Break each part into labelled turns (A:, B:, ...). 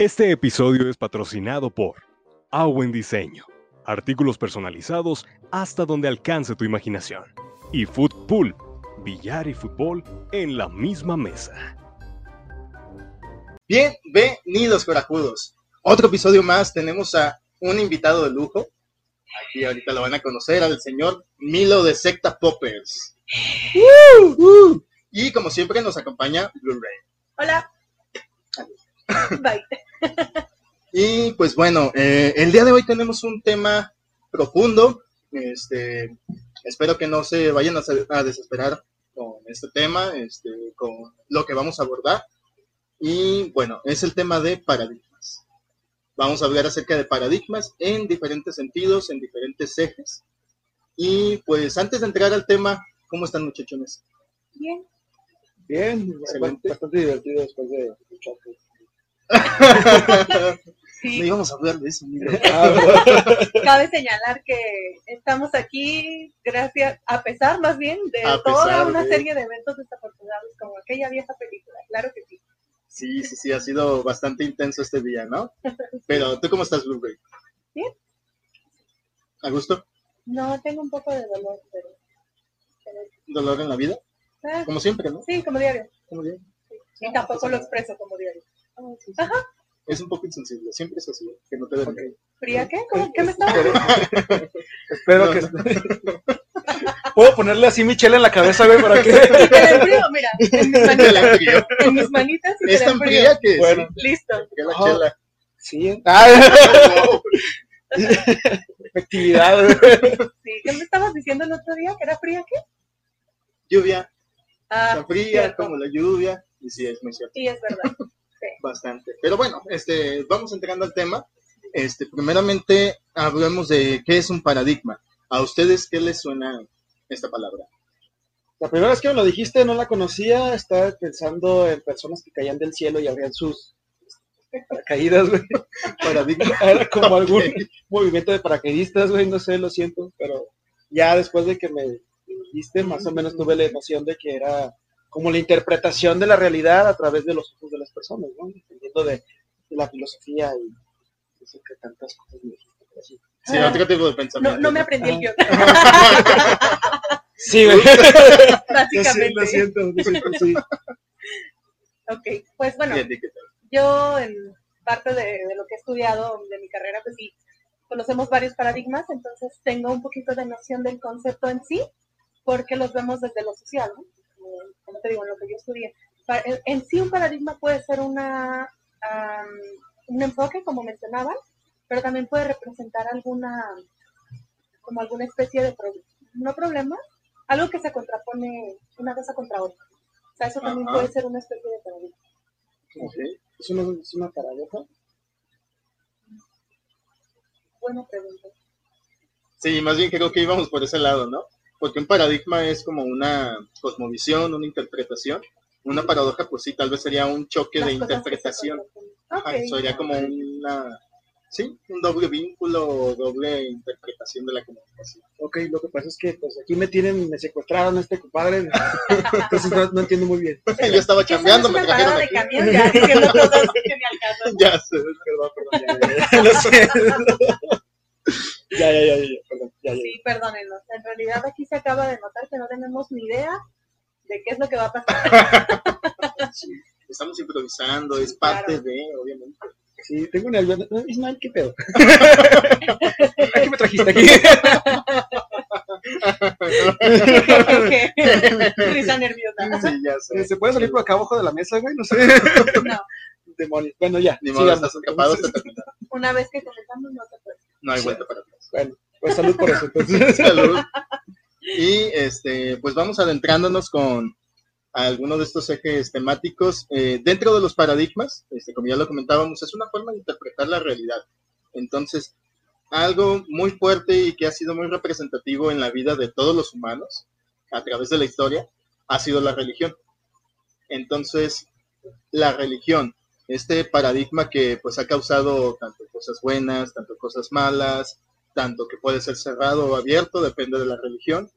A: Este episodio es patrocinado por Awen Diseño, artículos personalizados hasta donde alcance tu imaginación, y Footpool, billar y fútbol en la misma mesa.
B: Bienvenidos, corajudos. Otro episodio más. Tenemos a un invitado de lujo. Aquí ahorita lo van a conocer, al señor Milo de Secta Poppers. Uh, uh. Y como siempre nos acompaña Blu-ray.
C: Hola. Bye.
B: Y pues bueno, eh, el día de hoy tenemos un tema profundo. Este, espero que no se vayan a, a desesperar con este tema, este, con lo que vamos a abordar. Y bueno, es el tema de paradigmas. Vamos a hablar acerca de paradigmas en diferentes sentidos, en diferentes ejes. Y pues antes de entrar al tema, ¿cómo están muchachones?
C: Bien.
D: Bien,
B: Excelente.
D: bastante divertido después de
B: No íbamos a hablar de eso. Milo.
C: Cabe señalar que estamos aquí gracias, a pesar más bien de
B: A
C: toda una
B: de-
C: serie de eventos desafortunados como aquella vieja película. Claro que sí.
B: Sí, sí, sí, ha sido bastante intenso este día, ¿no? Pero, ¿tú cómo estás, Blu-ray?
C: Bien.
B: ¿A gusto?
C: No, tengo un poco de dolor, pero... pero-
B: ¿Dolor en la vida?
C: ah,
B: Como siempre, ¿no?
C: sí, como diario. Y tampoco lo expreso como diario. Ajá.
B: Es un poco insensible, siempre es así, que no te den.
C: ¿Fría qué? ¿Cómo? ¿Qué me estaba
D: Espero
B: No,
D: que. Puedo ponerle así mi chela en la cabeza, güey, para que.
C: Y enfrío, mira, en mis manitas, en mis manitas y te
B: Es tan fría que
D: Bueno.
B: sí,
C: Listo.
B: que la
D: Ajá.
B: chela.
D: Sí. Ah,
B: Wow.
D: efectividad, güey.
C: Sí, ¿qué me estabas diciendo el otro día? ¿Que era fría qué?
B: Lluvia,
C: Ah,
B: tan fría
C: cierto.
B: como la lluvia. Y sí, es muy cierto,
C: Sí, es verdad.
B: Bastante. Pero bueno, este, vamos entrando al tema. Este, primeramente, hablemos de qué es un paradigma. ¿A ustedes qué les suena esta palabra?
D: La primera vez que me lo dijiste no la conocía. Estaba pensando en personas que caían del cielo y abrían sus paracaídas, güey.
B: Paradigma.
D: Era como algún movimiento de paracaidistas, güey. No sé, lo siento. Pero ya después de que me dijiste, más o menos tuve la emoción de que era como la interpretación de la realidad a través de los ojos de las personas, ¿no? Dependiendo de, de la filosofía y no sé qué tantas cosas me dijiste. pero sí.
B: Sí,
C: Ah.
B: otro tipo de
C: No,
B: pensamiento.
C: no me aprendí el guion,
D: Sí,
C: básicamente.
D: Lo siento, lo siento, sí.
C: Ok, pues bueno, yo en parte de, de lo que he estudiado de mi carrera, pues sí, conocemos varios paradigmas, entonces tengo un poquito de noción del concepto en sí, porque los vemos desde lo social, ¿no? Como, te digo, en lo que yo estudié. En, en sí un paradigma puede ser una, am, un enfoque, como mencionaban, pero también puede representar alguna, como alguna especie de problema, no problema, algo que se contrapone una cosa contra otra. O sea, eso también
B: Ajá.
C: puede ser una especie de paradigma.
B: Ok.
D: Es una, es una paradoja.
C: Buena pregunta.
B: Sí, más bien creo que íbamos por ese lado, ¿no? Porque un paradigma es como una cosmovisión, una interpretación. Una paradoja, pues sí, tal vez sería un choque de
C: Las se
B: interpretación. Ajá,
C: Ok.
B: sería como una, sí, un doble vínculo o doble interpretación de la comunicación.
D: Ok, lo que pasa es que pues aquí me tienen, me secuestraron a este compadre, entonces no, no entiendo muy bien.
B: Yo estaba
C: ¿Qué
B: cambiando, me trajeron
C: de
B: aquí.
C: camión ya que caso.
B: Ya sé, perdón, perdón.
D: Ya, ya, ya, lo siento. Ya, ya, ya, ya, perdón, ya, ya.
C: Sí, perdónenos. En realidad aquí se acaba de notar que no tenemos ni idea de qué es lo que va a pasar.
B: Estamos improvisando, es parte
C: Claro.
B: de, obviamente.
D: Sí, tengo una no, Ismael, ¿qué pedo? ¿A qué me trajiste aquí?
C: Risa nerviosa.
B: Sí, ya sé.
D: ¿Se puede salir por acá abajo de la mesa, güey? No sé.
C: No,
D: Demonios. Bueno, ya,
B: Ni modo, estás escapado, te-
C: una vez que comenzamos no se puede.
B: No hay vuelta para atrás.
D: Bueno, pues salud por eso. Entonces.
B: Salud. Y este, pues vamos adentrándonos con algunos de estos ejes temáticos. Eh, dentro de los paradigmas, este, como ya lo comentábamos, es una forma de interpretar la realidad. Entonces, algo muy fuerte y que ha sido muy representativo en la vida de todos los humanos a través de la historia ha sido la religión. Entonces, la religión, este paradigma que pues ha causado tanto cosas buenas, tanto cosas malas, tanto que puede ser cerrado o abierto, depende de la religión.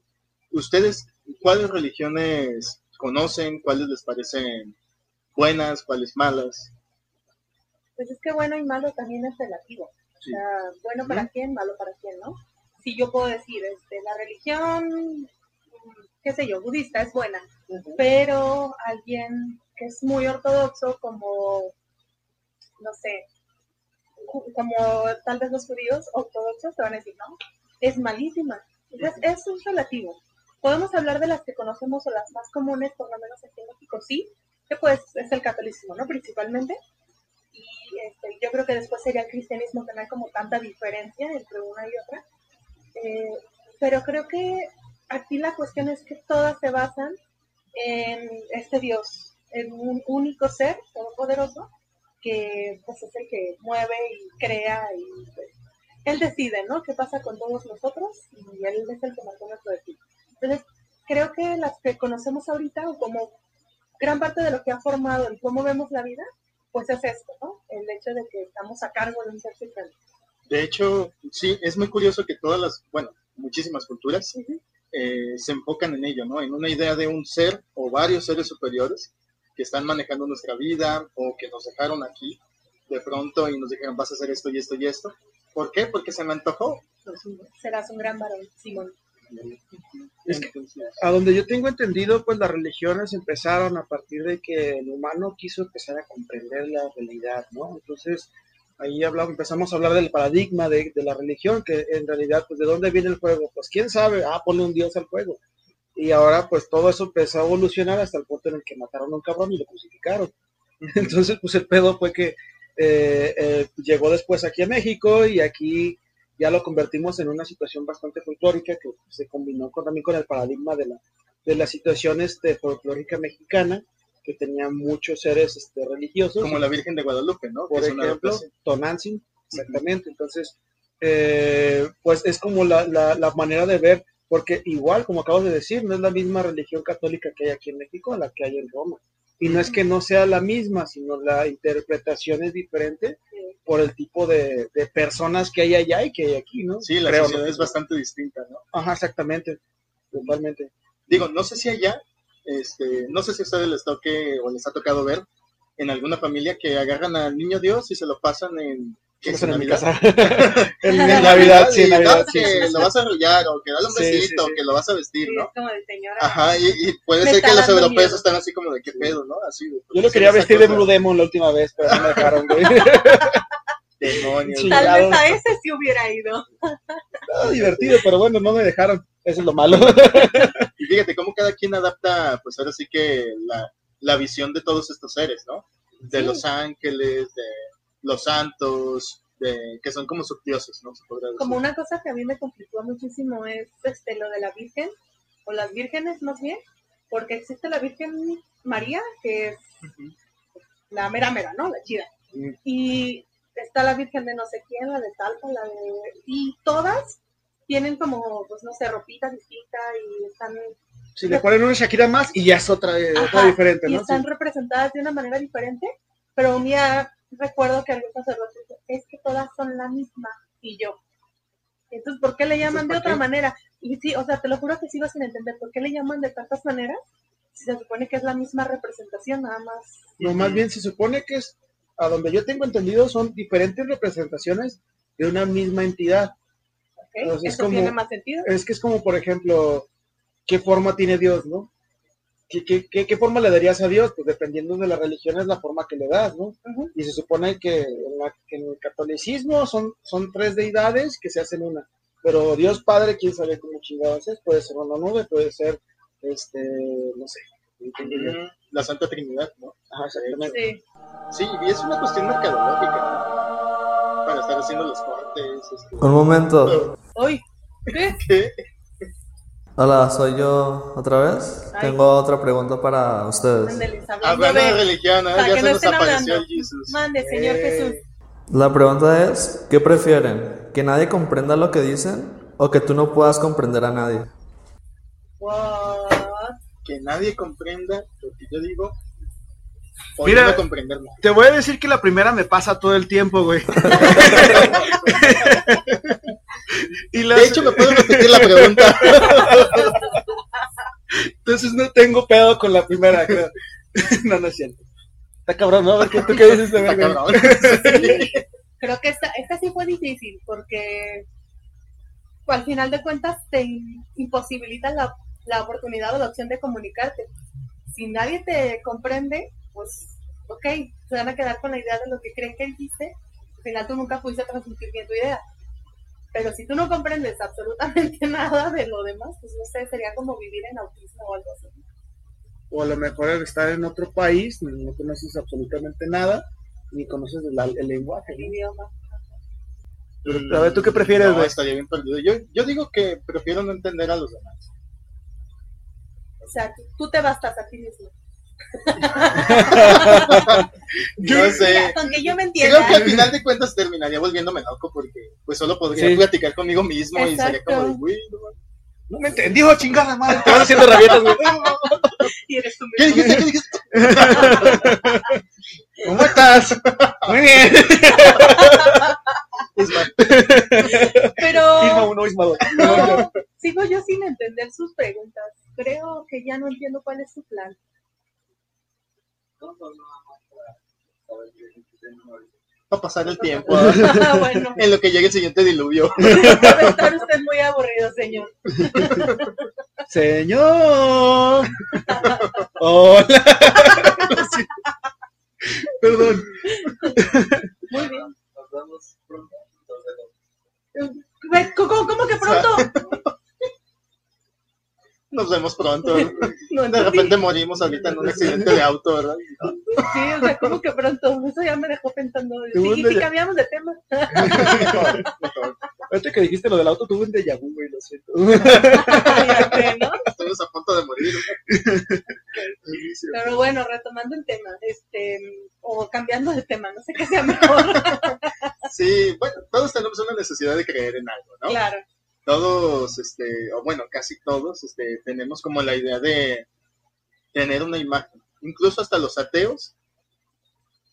B: ¿Ustedes cuáles religiones conocen? ¿Cuáles les parecen buenas? ¿Cuáles malas?
C: pues es que bueno y malo también es relativo.
B: Sí.
C: O sea, bueno para quién, malo para quién, ¿no? Si yo puedo decir, este, la religión, qué sé yo, budista es buena, pero alguien que es muy ortodoxo, como, no sé, como tal vez los judíos ortodoxos te van a decir, no, es malísima. Entonces, eso es relativo. Podemos hablar de las que conocemos o las más comunes, por lo menos aquí en México, sí, que pues es el catolicismo, ¿no? Principalmente. Y este, yo creo que después sería el cristianismo, que no hay como tanta diferencia entre una y otra. Eh, pero creo que aquí la cuestión es que todas se basan en este Dios, en un único ser todopoderoso, que pues es el que mueve y crea y pues, él decide, ¿no? ¿Qué pasa con todos nosotros? Y él es el que marcó nuestro destino. Entonces, creo que las que conocemos ahorita, o como gran parte de lo que ha formado el cómo vemos la vida, pues es esto, ¿no? El hecho de que estamos a cargo de un ser supremo.
B: De hecho, sí, es muy curioso que todas las, bueno, muchísimas culturas
C: Ujú.
B: eh, se enfocan en ello, ¿no? En una idea de un ser o varios seres superiores que están manejando nuestra vida o que nos dejaron aquí de pronto y nos dijeron vas a hacer esto y esto y esto. ¿Por qué? Porque se me antojó.
C: Serás un gran varón, Simón.
D: Es que- A donde yo tengo entendido, pues las religiones empezaron a partir de que el humano quiso empezar a comprender la realidad, ¿no? Entonces, ahí hablamos, empezamos a hablar del paradigma de, de la religión, que en realidad, pues, ¿de dónde viene el juego? Pues, ¿quién sabe? Ah, pone un dios al juego. Y ahora, pues, todo eso empezó a evolucionar hasta el punto en el que mataron a un cabrón y lo crucificaron. Entonces, pues, el pedo fue que eh, eh, llegó después aquí a México y aquí ya lo convertimos en una situación bastante folclórica que se combinó con- también con el paradigma de la, de la situación este, folclórica mexicana, que tenía muchos seres este, religiosos,
B: como la Virgen de Guadalupe, ¿no?
D: Por ejemplo. Tonantzin, exactamente. Entonces, eh, pues es como la, la, la manera de ver, porque igual, como acabo de decir, no es la misma religión católica que hay aquí en México a la que hay en Roma. Y no es que no sea la misma, sino la interpretación es diferente por el tipo de, de personas que hay allá y que hay aquí, ¿no?
B: Sí, la
D: Creo,
B: sociedad
D: ¿no?
B: es bastante distinta, ¿no?
D: Ajá, exactamente. Totalmente.
B: Digo, no sé si allá, este, no sé si a ustedes les toque o les ha tocado ver en alguna familia que agarran al niño Dios y se lo pasan en, ¿qué es,
D: Eso en mi
B: Navidad?
D: casa. en, Navidad, sí, en Navidad,
B: no,
D: sí.
B: que
D: sí,
B: lo vas a arrullar o que dale un
D: sí,
B: besito
D: sí.
B: o que lo vas a vestir,
C: Sí,
B: ¿no?
C: es como de señora.
B: Ajá, y, y puede ser que los europeos
C: miedo.
B: están así como de qué pedo, ¿no? Así de,
D: Yo lo
B: sí,
D: quería vestir de Blue Demon la última vez, pero no me dejaron, güey.
B: Demonios.
D: Sí.
C: Tal vez a ese sí hubiera ido.
D: Ah, divertido, pero bueno, no me dejaron. Eso es lo malo.
B: Y fíjate cómo cada quien adapta, pues ahora sí que la, la visión de todos estos seres, ¿no? De
C: Sí.
B: los ángeles, de los santos, de que son como subdioses, ¿no? Se podría decir.
C: Como una cosa que a mí me conflictó muchísimo es este, lo de la Virgen, o las vírgenes más bien, porque existe la Virgen María, que es la mera mera, ¿no? La chida.
B: Mm.
C: Y está la Virgen de no sé quién, la de Talpa, la de... Y todas tienen como, pues no sé, ropita distinta y están,
D: Si le ponen una Shakira más y ya es otra, eh, otra
C: Ajá,
D: diferente,
C: y
D: ¿no?
C: están representadas de una manera diferente, pero un día recuerdo que algún sacerdote dijo, es que todas son la misma, y yo. Entonces, ¿por qué le llaman de
B: ¿para
C: otra
B: qué?
C: manera? Y sí, o sea, te lo juro que sigo sin entender, ¿por qué le llaman de tantas maneras? Si se supone que es la misma representación, nada más.
D: No, más bien se supone que es, a donde yo tengo entendido, son diferentes representaciones de una misma entidad.
C: ¿ok?
D: Pues es
C: Eso
D: como-
C: tiene más sentido.
D: Es que es como, por ejemplo, ¿qué forma tiene Dios, no? ¿Qué, qué, qué, qué forma le darías a Dios? Pues dependiendo de la religión es la forma que le das, ¿no? Y se supone que en, la- que en el catolicismo son, son tres deidades que se hacen una. Pero Dios Padre, quién sabe cómo chingados es, puede ser una nube, puede ser, este, no sé.
B: La Santa Trinidad, ¿no?
D: Ajá, exactamente.
C: Sí.
B: Sí, y es una cuestión mercadológica, ¿no? Para estar haciendo los cortes. este,
E: Un momento.
C: ¿qué?
B: ¿Qué?
E: Hola, soy yo otra vez.
C: Ay.
E: Tengo otra pregunta para ustedes.
C: Hablando
B: de religión, ¿eh?
C: para
B: ya
C: que
B: se
C: no
B: nos
C: estén
B: apareció
C: hablando.
B: el Jesus.
C: Mande, Señor
D: Eh,
C: Jesús.
E: La pregunta es, ¿qué prefieren? ¿Que nadie comprenda lo que dicen o que tú no puedas comprender a nadie?
C: What?
B: Que nadie comprenda lo que yo digo. O
D: Mira.
B: no.
D: Te voy a decir que la primera me pasa todo el tiempo, güey. y
B: De hecho, me puedo repetir la pregunta.
D: Entonces no tengo pedo con la primera, creo. no, no es cierto. Está cabrón, ¿no? ¿qué- ¿tú qué dices de
B: Está cabrón.
C: Creo que esta, esta sí fue difícil porque al final de cuentas te im- imposibilita la, la oportunidad o la opción de comunicarte. Si nadie te comprende, pues ok, se van a quedar con la idea de lo que creen que dijiste. Al final tú nunca pudiste transmitir bien tu idea. Pero si tú no comprendes absolutamente nada de lo demás, pues no sé, sería como vivir en autismo o algo así.
D: O a lo mejor estar en otro país, no conoces absolutamente nada, ni conoces el, el lenguaje.
C: El
D: ¿no?
C: idioma.
D: A ver, ¿tú qué prefieres,
B: No, estaría bien perdido. Yo, yo digo que prefiero no entender a los demás.
C: O sea, tú, tú te bastas a ti mismo.
B: No sé.
C: Mira, con que yo me
B: Creo
C: entienda.
B: que al final de cuentas terminaría volviéndome loco porque pues solo podría
D: Sí.
B: platicar conmigo mismo y sería
C: Exacto.
B: como de, güey, no.
D: No me entendió, chingada madre. Te van haciendo rabietas, güey.
C: Y eres tú
B: ¿Qué dijiste? ¿Qué dijiste?
D: ¿Cómo estás? Muy bien.
B: Ismael.
D: Isma
C: Pero
D: 1, Isma 2.
C: no, sigo yo sin entender sus preguntas. Creo que ya no entiendo cuál es su plan.
B: A pasar el tiempo
C: Ah, bueno,
B: en lo que llegue el siguiente diluvio.
C: debe estar usted muy aburrido, señor.
D: Señor. Hola. Perdón.
C: Muy bien. ¿Cómo, cómo que pronto?
B: Nos vemos pronto.
C: No,
B: De repente morimos ahorita en un accidente de auto, ¿verdad?
C: Sí, o sea, ¿cómo que pronto? Eso ya me dejó pensando. Sí, y cambiamos de tema.
D: Ahorita que dijiste lo del auto, tuve un déjà vu, güey, lo siento.
B: Estamos a punto de morir.
C: Pero bueno, retomando el tema, este, o cambiando de tema, no sé qué sea mejor.
B: Sí, bueno, todos tenemos una necesidad de creer en algo, ¿no?
C: Claro,
B: Todos, este, o bueno, casi todos, este, tenemos como la idea de tener una imagen. Incluso hasta los ateos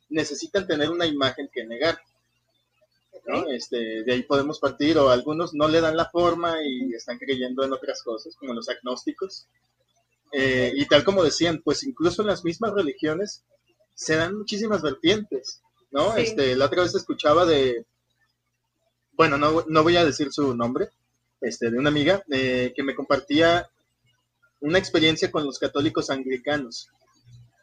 B: necesitan tener una imagen que negar. ¿no? Este, de ahí podemos partir, o algunos no le dan la forma y están creyendo en otras cosas, como los agnósticos. Eh, y tal como decían, pues incluso en las mismas religiones se dan muchísimas vertientes, ¿no?
C: Sí.
B: Este, la otra vez escuchaba de, bueno, no, no voy a decir su nombre, este, de una amiga eh, que me compartía una experiencia con los católicos anglicanos.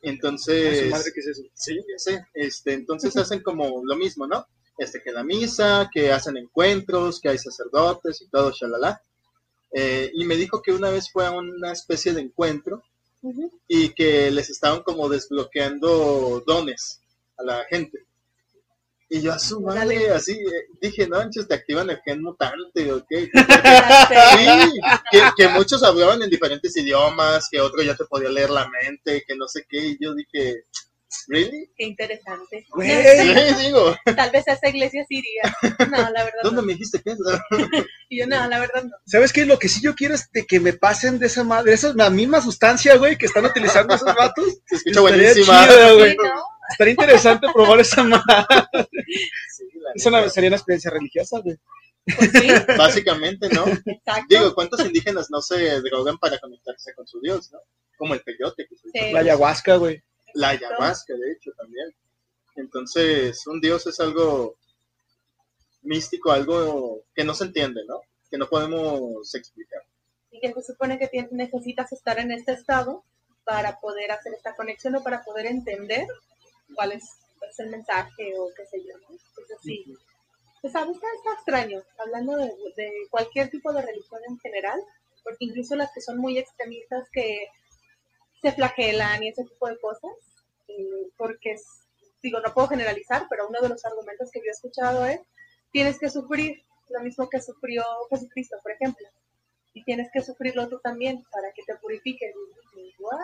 B: Entonces,
D: Su madre, ¿qué es eso?
B: Sí, ya sé. Este, entonces hacen como lo mismo, ¿no? Este, que la misa, que hacen encuentros, que hay sacerdotes y todo, shalala. Eh, y me dijo que una vez fue a una especie de encuentro y que les estaban como desbloqueando dones a la gente. Y yo a su madre, así, eh, dije, no, manches, te activan el gen mutante, ¿ok? Sí, que, que muchos hablaban en diferentes idiomas, que otro ya te podía leer la mente, que no sé qué, y yo dije, ¿really?
C: Qué interesante.
B: Sí, digo,
C: Tal vez a esa iglesia sí iría. No, la verdad
B: ¿dónde
C: no.
B: me dijiste que es?
C: Y yo, no, la verdad no.
D: ¿Sabes qué? Lo que sí yo quiero es de que me pasen de esa madre, esa es la misma sustancia, güey, que están utilizando esos vatos.
B: Se escucha buenísima.
D: chido, güey.
C: Sí, ¿no?
D: Estaría interesante probar esa madre.
B: Sí, la
D: Esa
B: neta.
D: sería una experiencia religiosa, güey.
C: Pues sí,
B: Básicamente, ¿no?
C: exacto.
B: Digo, ¿cuántos indígenas no se drogan para conectarse con su Dios, no? Como el peyote, que se
C: Sí.
D: La ayahuasca, güey.
B: la ayahuasca, de hecho, también. Entonces, un Dios es algo místico, algo que no se entiende, ¿no? Que no podemos explicar.
C: Y que se supone que necesitas estar en este estado para poder hacer esta conexión o para poder entender cuál es, es el mensaje o qué sé yo. ¿no? Entonces, sí. Pues, ¿sabes? Está, está extraño, hablando de, de cualquier tipo de religión en general, porque incluso las que son muy extremistas que se flagelan y ese tipo de cosas, eh, porque es, digo, no puedo generalizar, pero uno de los argumentos que yo he escuchado es, tienes que sufrir lo mismo que sufrió Jesucristo, por ejemplo, y tienes que sufrirlo tú también para que te purifiques. "What?".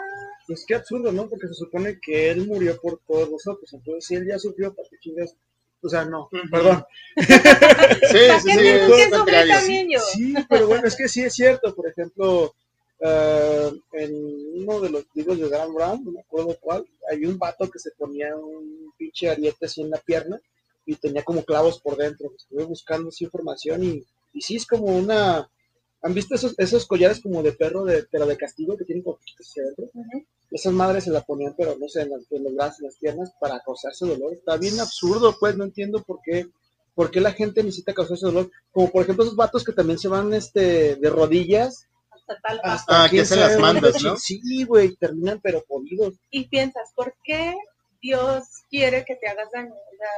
D: Pues qué absurdo, ¿no? Porque se supone que él murió por todos nosotros. Entonces, si él ya sufrió, ¿para qué chingas? O sea, no, perdón.
B: Sí,
C: ¿Para
B: sí, sí,
C: que también yo?
D: Sí, pero bueno, es que sí es cierto. Por ejemplo, eh, en uno de los libros de Dan Brown, no me acuerdo cuál, hay un vato que se ponía un pinche ariete así en la pierna y tenía como clavos por dentro. Estuve buscando esa información y, y sí es como una... ¿Han visto esos, esos collares como de perro, de, pero de castigo que tienen como piquitos hacia adentro? Esas madres se la ponían, pero no sé, en, las, en los brazos, en las piernas, para causarse dolor. Está bien absurdo, pues, no entiendo por qué, por qué la gente necesita causarse dolor. Como por ejemplo esos vatos que también se van este, de rodillas
C: Hasta tal
D: hasta
B: Ah, que se las mandas, ¿no?
D: Sí, güey, terminan pero jodidos.
C: y piensas, ¿por qué Dios quiere que te hagas daño? O sea,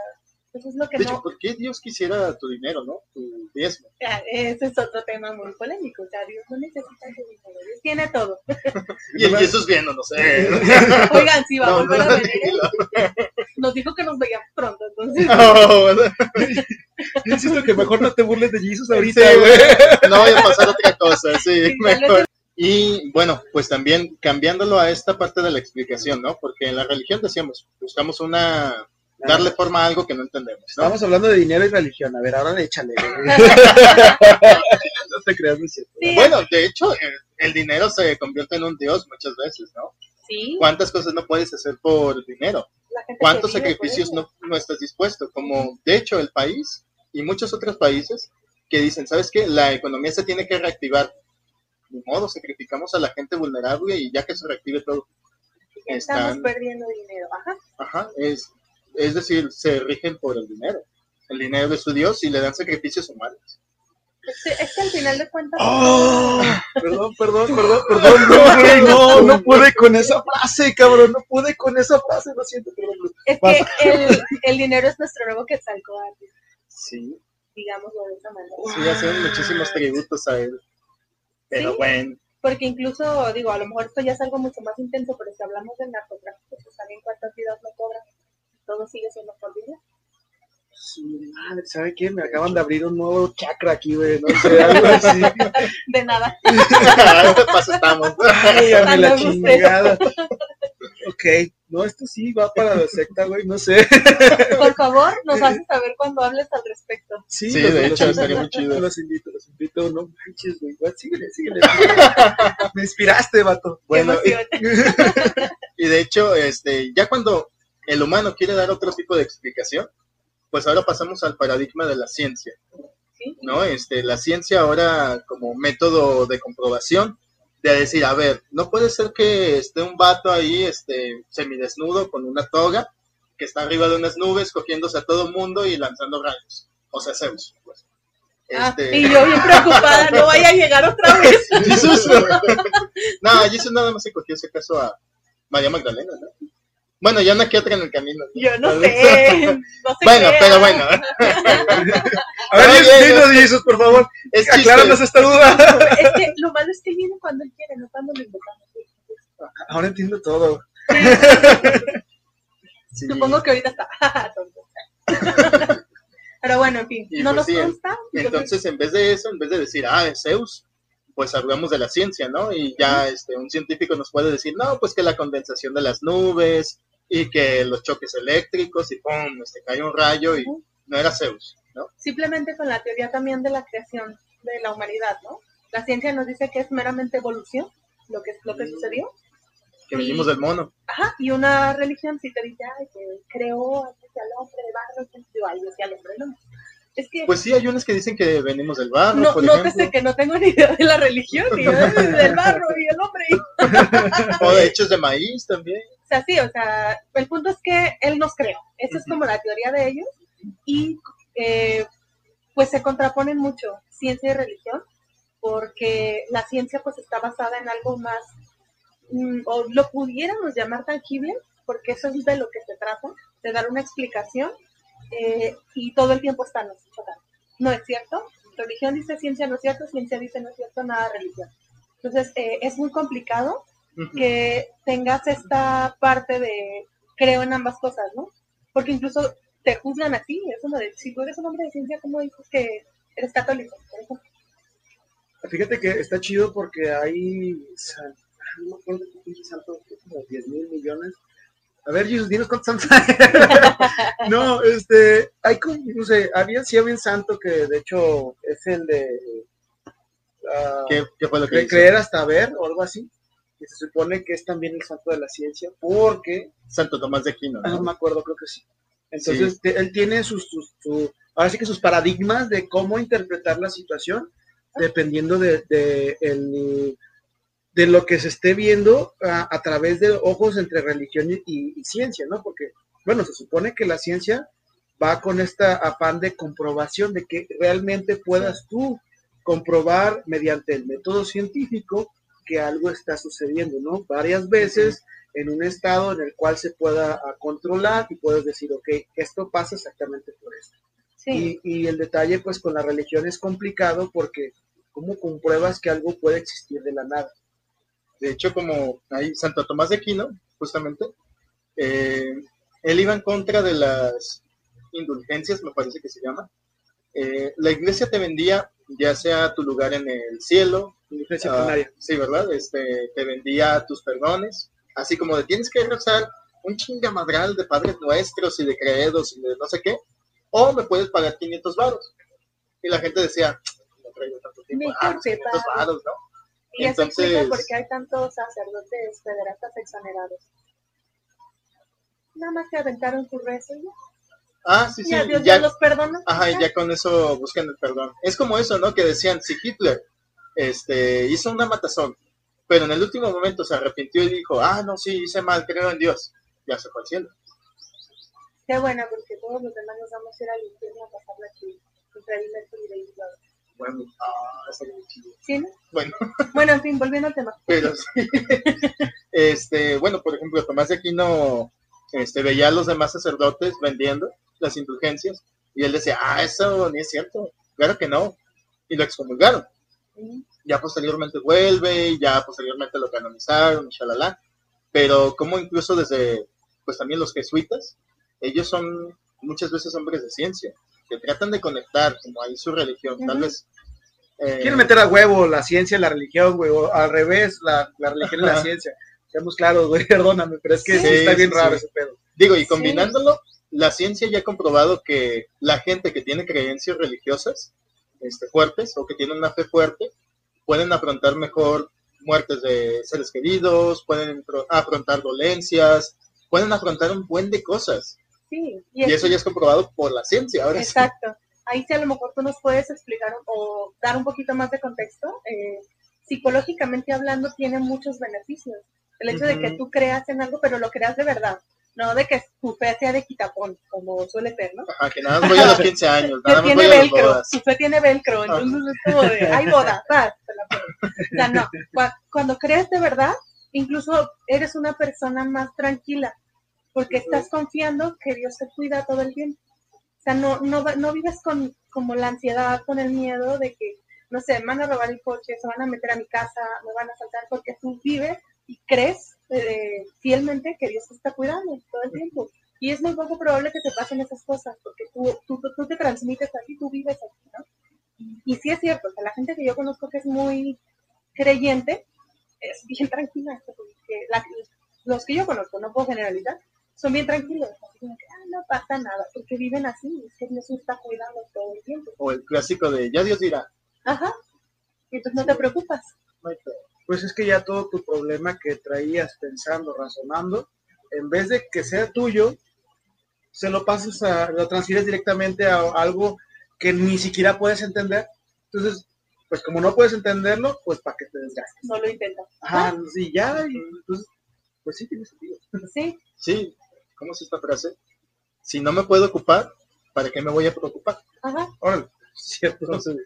C: eso es lo que
B: De hecho. ¿por qué Dios quisiera tu dinero, no? Tu diezmo.
C: Ah, Ese es otro tema muy polémico. O sea, Dios no necesita tu dinero. Dios tiene todo.
B: Y el Jesús viendo, no sé.
C: Oigan, si va a
B: No,
C: volver
B: no,
C: a venir, nos dijo que nos veíamos pronto. Entonces,
B: No,
D: Yo insisto que mejor no te burles de Jesus
B: Sí,
D: ahorita,
B: güey.
D: güey.
B: no vaya a pasar otra cosa, sí, mejor. Y bueno, pues también cambiándolo a esta parte de la explicación, ¿no? Porque en la religión decíamos, buscamos una, darle forma a algo que no entendemos, ¿no?
D: Estamos hablando de dinero y religión. A ver, ahora échale. güey. no te creas, no es cierto.
C: sí,
B: Bueno, de hecho, el, el dinero se convierte en un dios muchas veces, ¿no?
C: sí,
B: ¿Cuántas cosas no puedes hacer por dinero? ¿Cuántos sacrificios no, no estás dispuesto? Como, de hecho, el país y muchos otros países que dicen, ¿sabes qué? La economía se tiene que reactivar. De modo, sacrificamos a la gente vulnerable y ya que se reactive todo.
C: Estamos
B: Están,
C: perdiendo dinero. Ajá.
B: ajá, es, es decir, se rigen por el dinero. El dinero de su Dios y le dan sacrificios humanos.
C: Es, es que al final de cuentas,
D: Oh, perdón, perdón, perdón, perdón. No, güey, no, no pude con esa frase, cabrón. No pude con esa frase, lo siento, perdón.
C: es que el, el dinero es nuestro nuevo Quetzalcóatl,
B: Sí,
C: digámoslo de esa manera.
B: sí, hacen muchísimos tributos a él. Pero
C: Sí.
B: bueno,
C: Porque incluso, digo, a lo mejor esto ya es algo mucho más intenso, pero si hablamos del narcotráfico, pues también cuántas vidas no cobran. Todo sigue siendo por.
D: Su madre, ¿sabe qué? Me acaban de abrir un nuevo chakra aquí, güey. No sé, algo así.
C: De nada.
B: ¿qué pasa estamos?
D: Ay, a mí la chingada. Ok, no, esto sí va para la secta, güey, no sé.
C: Por favor, nos haces saber cuando hables al respecto.
D: Sí,
B: Sí,
D: los-
B: de hecho, estaría muy chido.
D: Los invito, los invito, no manches, güey. güey, Síguele, síguele. Me inspiraste, vato.
B: Bueno, y, y de hecho, este, ya cuando el humano quiere dar otro tipo de explicación, pues ahora pasamos al paradigma de la ciencia. ¿no? Este, la ciencia ahora como método de comprobación, de decir, a ver, no puede ser que esté un vato ahí, este, semidesnudo con una toga, que está arriba de unas nubes, cogiéndose a todo mundo y lanzando rayos. O sea, Zeus, pues.
C: Ah,
B: Este,
C: y yo bien preocupada, no vaya a llegar otra vez.
B: Jesús. no, Jesús nada más se cogió ese caso a María Magdalena, ¿no? Bueno, ya no queda otra en el camino. ¿no?
C: Yo no sé,
B: vez.
C: no sé
B: Bueno,
C: qué.
B: pero bueno,
D: A ver, dinos, Jesus, por favor.
B: es.
D: Acláranos esta duda.
C: Es que lo malo es que él viene cuando él quiere, no cuando lo invitamos.
D: Ahora entiendo todo.
B: Sí.
C: Supongo que ahorita está. Pero bueno, en fin,
B: Y
C: no
B: pues
C: nos
B: sí,
C: consta.
B: Entonces, en vez de eso, en vez de decir, ah, es Zeus, pues hablamos de la ciencia, ¿no? Y ya este, un científico nos puede decir, no, pues que la condensación de las nubes y que los choques eléctricos y pum, este, cae un rayo y no era Zeus, ¿no?
C: simplemente con la teoría también de la creación de la humanidad, ¿no? La ciencia nos dice que es meramente evolución, lo que, lo que sucedió.
B: Que venimos del mono.
C: Ajá, y una religión sí te dice, ay, que creó al hombre de barro, que el hombre, no. Es que
B: Pues sí, hay unos que dicen que venimos del barro,
C: no,
B: por
C: nótese que no tengo ni idea de la religión, ni del barro y el hombre.
B: o de hechos de maíz también.
C: O sea, sí, o sea, el punto es que él nos creó. Esa es como la teoría de ellos. Y eh, pues se contraponen mucho ciencia y religión, porque la ciencia pues está basada en algo más, mm, o lo pudiéramos llamar tangible, porque eso es de lo que se trata, de dar una explicación, eh, y todo el tiempo están chocando. No es cierto. Religión dice ciencia no es cierto, ciencia dice no es cierto, nada religión. Entonces, eh, es muy complicado Que tengas esta parte de creo en ambas cosas, ¿no? Porque incluso te juzgan así, es uno de, si tú eres un hombre de ciencia, ¿cómo dices que eres católico?
D: Fíjate que está chido porque hay. san- No me acuerdo qué pinche santo, como 10 mil millones. A ver, Jesus, dinos cuántos santos hay. no, este. Hay como, no sé, había, sí había un santo que de hecho es el de. ah,
B: ¿Qué, qué fue lo que
D: de
B: hizo?
D: creer hasta ver o algo así. Que se supone que es también el santo de la ciencia porque
B: Santo Tomás de Aquino,
D: Ah, no
B: ¿no?
D: me acuerdo, creo que sí. Entonces, te- él tiene sus, sus, su- ahora sí que sus paradigmas de cómo interpretar la situación, dependiendo de, de el, de lo que se esté viendo a, a través de ojos entre religión y, y ciencia, ¿no? Porque, bueno, se supone que la ciencia va con esta afán de comprobación, de que realmente puedas tú comprobar mediante el método científico que algo está sucediendo, ¿no? Varias veces en un estado en el cual se pueda ah, controlar y puedes decir, ok, esto pasa exactamente por esto.
C: Sí,
D: Y, y el detalle, pues, con la religión es complicado porque ¿cómo compruebas que algo puede existir de la nada?
B: De hecho, como ahí Santo Tomás de Aquino, justamente, eh, él iba en contra de las indulgencias, me parece que se llama. Eh, la iglesia te vendía ya sea tu lugar en el cielo, ah,
D: plenaria.
B: sí, ¿verdad? Este, te vendía tus perdones, así como de tienes que rezar un chingamadral de padres nuestros y de credos y de no sé qué, o me puedes pagar 500 varos. Y la gente decía, no traigo tanto tiempo,
C: Mejor
B: ah,
C: te
B: 500
C: pago.
B: varos, ¿no?
C: y eso explica
B: entonces-
C: por qué hay tantos sacerdotes federalistas exonerados. Nada más que aventaron su rezo y ya.
B: Ah, sí, sí,
C: Dios
B: ya-
C: ya los perdona.
B: Ajá, y ya con eso buscan el perdón. Es como eso, ¿no? Que decían, si Hitler este, hizo una matazón, pero en el último momento se arrepintió y dijo, ah, no, sí, hice mal, creo en Dios, ya se fue al cielo.
C: Qué buena, porque todos los demás nos vamos a ir al infierno a de Isla.
B: Bueno, ah, está bien chido.
C: ¿Sí, no?
B: Bueno,
C: Bueno, en fin, volviendo al tema.
B: pero sí. este, bueno, por ejemplo, Tomás de Aquino este, veía a los demás sacerdotes vendiendo las indulgencias y él decía, ah, eso ni es cierto, claro que no. Y lo excomulgaron. Ya posteriormente vuelve, y ya posteriormente lo canonizaron, shalala, pero como incluso desde, pues también los jesuitas, ellos son muchas veces hombres de ciencia, que tratan de conectar como ahí su religión, tal vez... eh,
D: Quieren meter a huevo la ciencia y la religión, güey, o al revés, la, la religión y la ciencia. Claros, güey, perdóname, pero es que sí,
B: Sí,
D: está bien
B: sí,
D: raro
B: sí.
D: ese pedo.
B: Digo, y
C: Sí.
B: combinándolo, la ciencia ya ha comprobado que la gente que tiene creencias religiosas este, fuertes o que tiene una fe fuerte, pueden afrontar mejor muertes de seres queridos, pueden afrontar dolencias, pueden afrontar un buen de cosas.
C: Sí,
B: Y eso ya es comprobado por la ciencia. Ahora sí.
C: Exacto. Ahí sí a lo mejor tú nos puedes explicar o dar un poquito más de contexto. Eh, psicológicamente hablando tiene muchos beneficios. El hecho de que tú creas en algo, pero lo creas de verdad. No de que tu fe sea de quitapón, como suele ser, ¿no?
B: Ajá, que nada más voy a los 15 años, nada más
C: tiene
B: voy a las
C: velcro,
B: bodas.
C: tu fe tiene velcro, entonces es como de, hay boda, vas, te la pongo. O sea, no, cua- cuando crees de verdad, incluso eres una persona más tranquila, porque estás confiando que Dios te cuida todo el tiempo. O sea, no, no, no vives con como la ansiedad, con el miedo de que, no sé, me van a robar el coche, se van a meter a mi casa, me van a saltar, porque tú vives y crees eh, fielmente que Dios te está cuidando todo el tiempo. Y es muy poco probable que te pasen esas cosas, porque tú, tú, tú- te transmites así, tú vives así, ¿no? Y sí es cierto, o sea, la gente que yo conozco que es muy creyente, es bien tranquila, porque la- los que yo conozco, no puedo generalizar, son bien tranquilos, que, ah, no pasa nada, porque viven así, es que Dios está cuidando todo el tiempo.
B: O el clásico de, ya Dios dirá.
C: Ajá, y entonces no te preocupas.
B: no hay pedo.
D: Pues es que ya todo tu problema que traías pensando, razonando, en vez de que sea tuyo, se lo pasas a, lo transfieres directamente a algo que ni siquiera puedes entender. Entonces, pues como no puedes entenderlo, pues para que te desgastes.
C: No lo intentas.
D: Ajá, sí, ya, y entonces, pues sí tiene sentido.
C: Sí,
B: Sí, ¿cómo es esta frase? Si no me puedo ocupar, ¿para qué me voy a preocupar?
C: ajá,
D: Órale, cierto.
B: Entonces,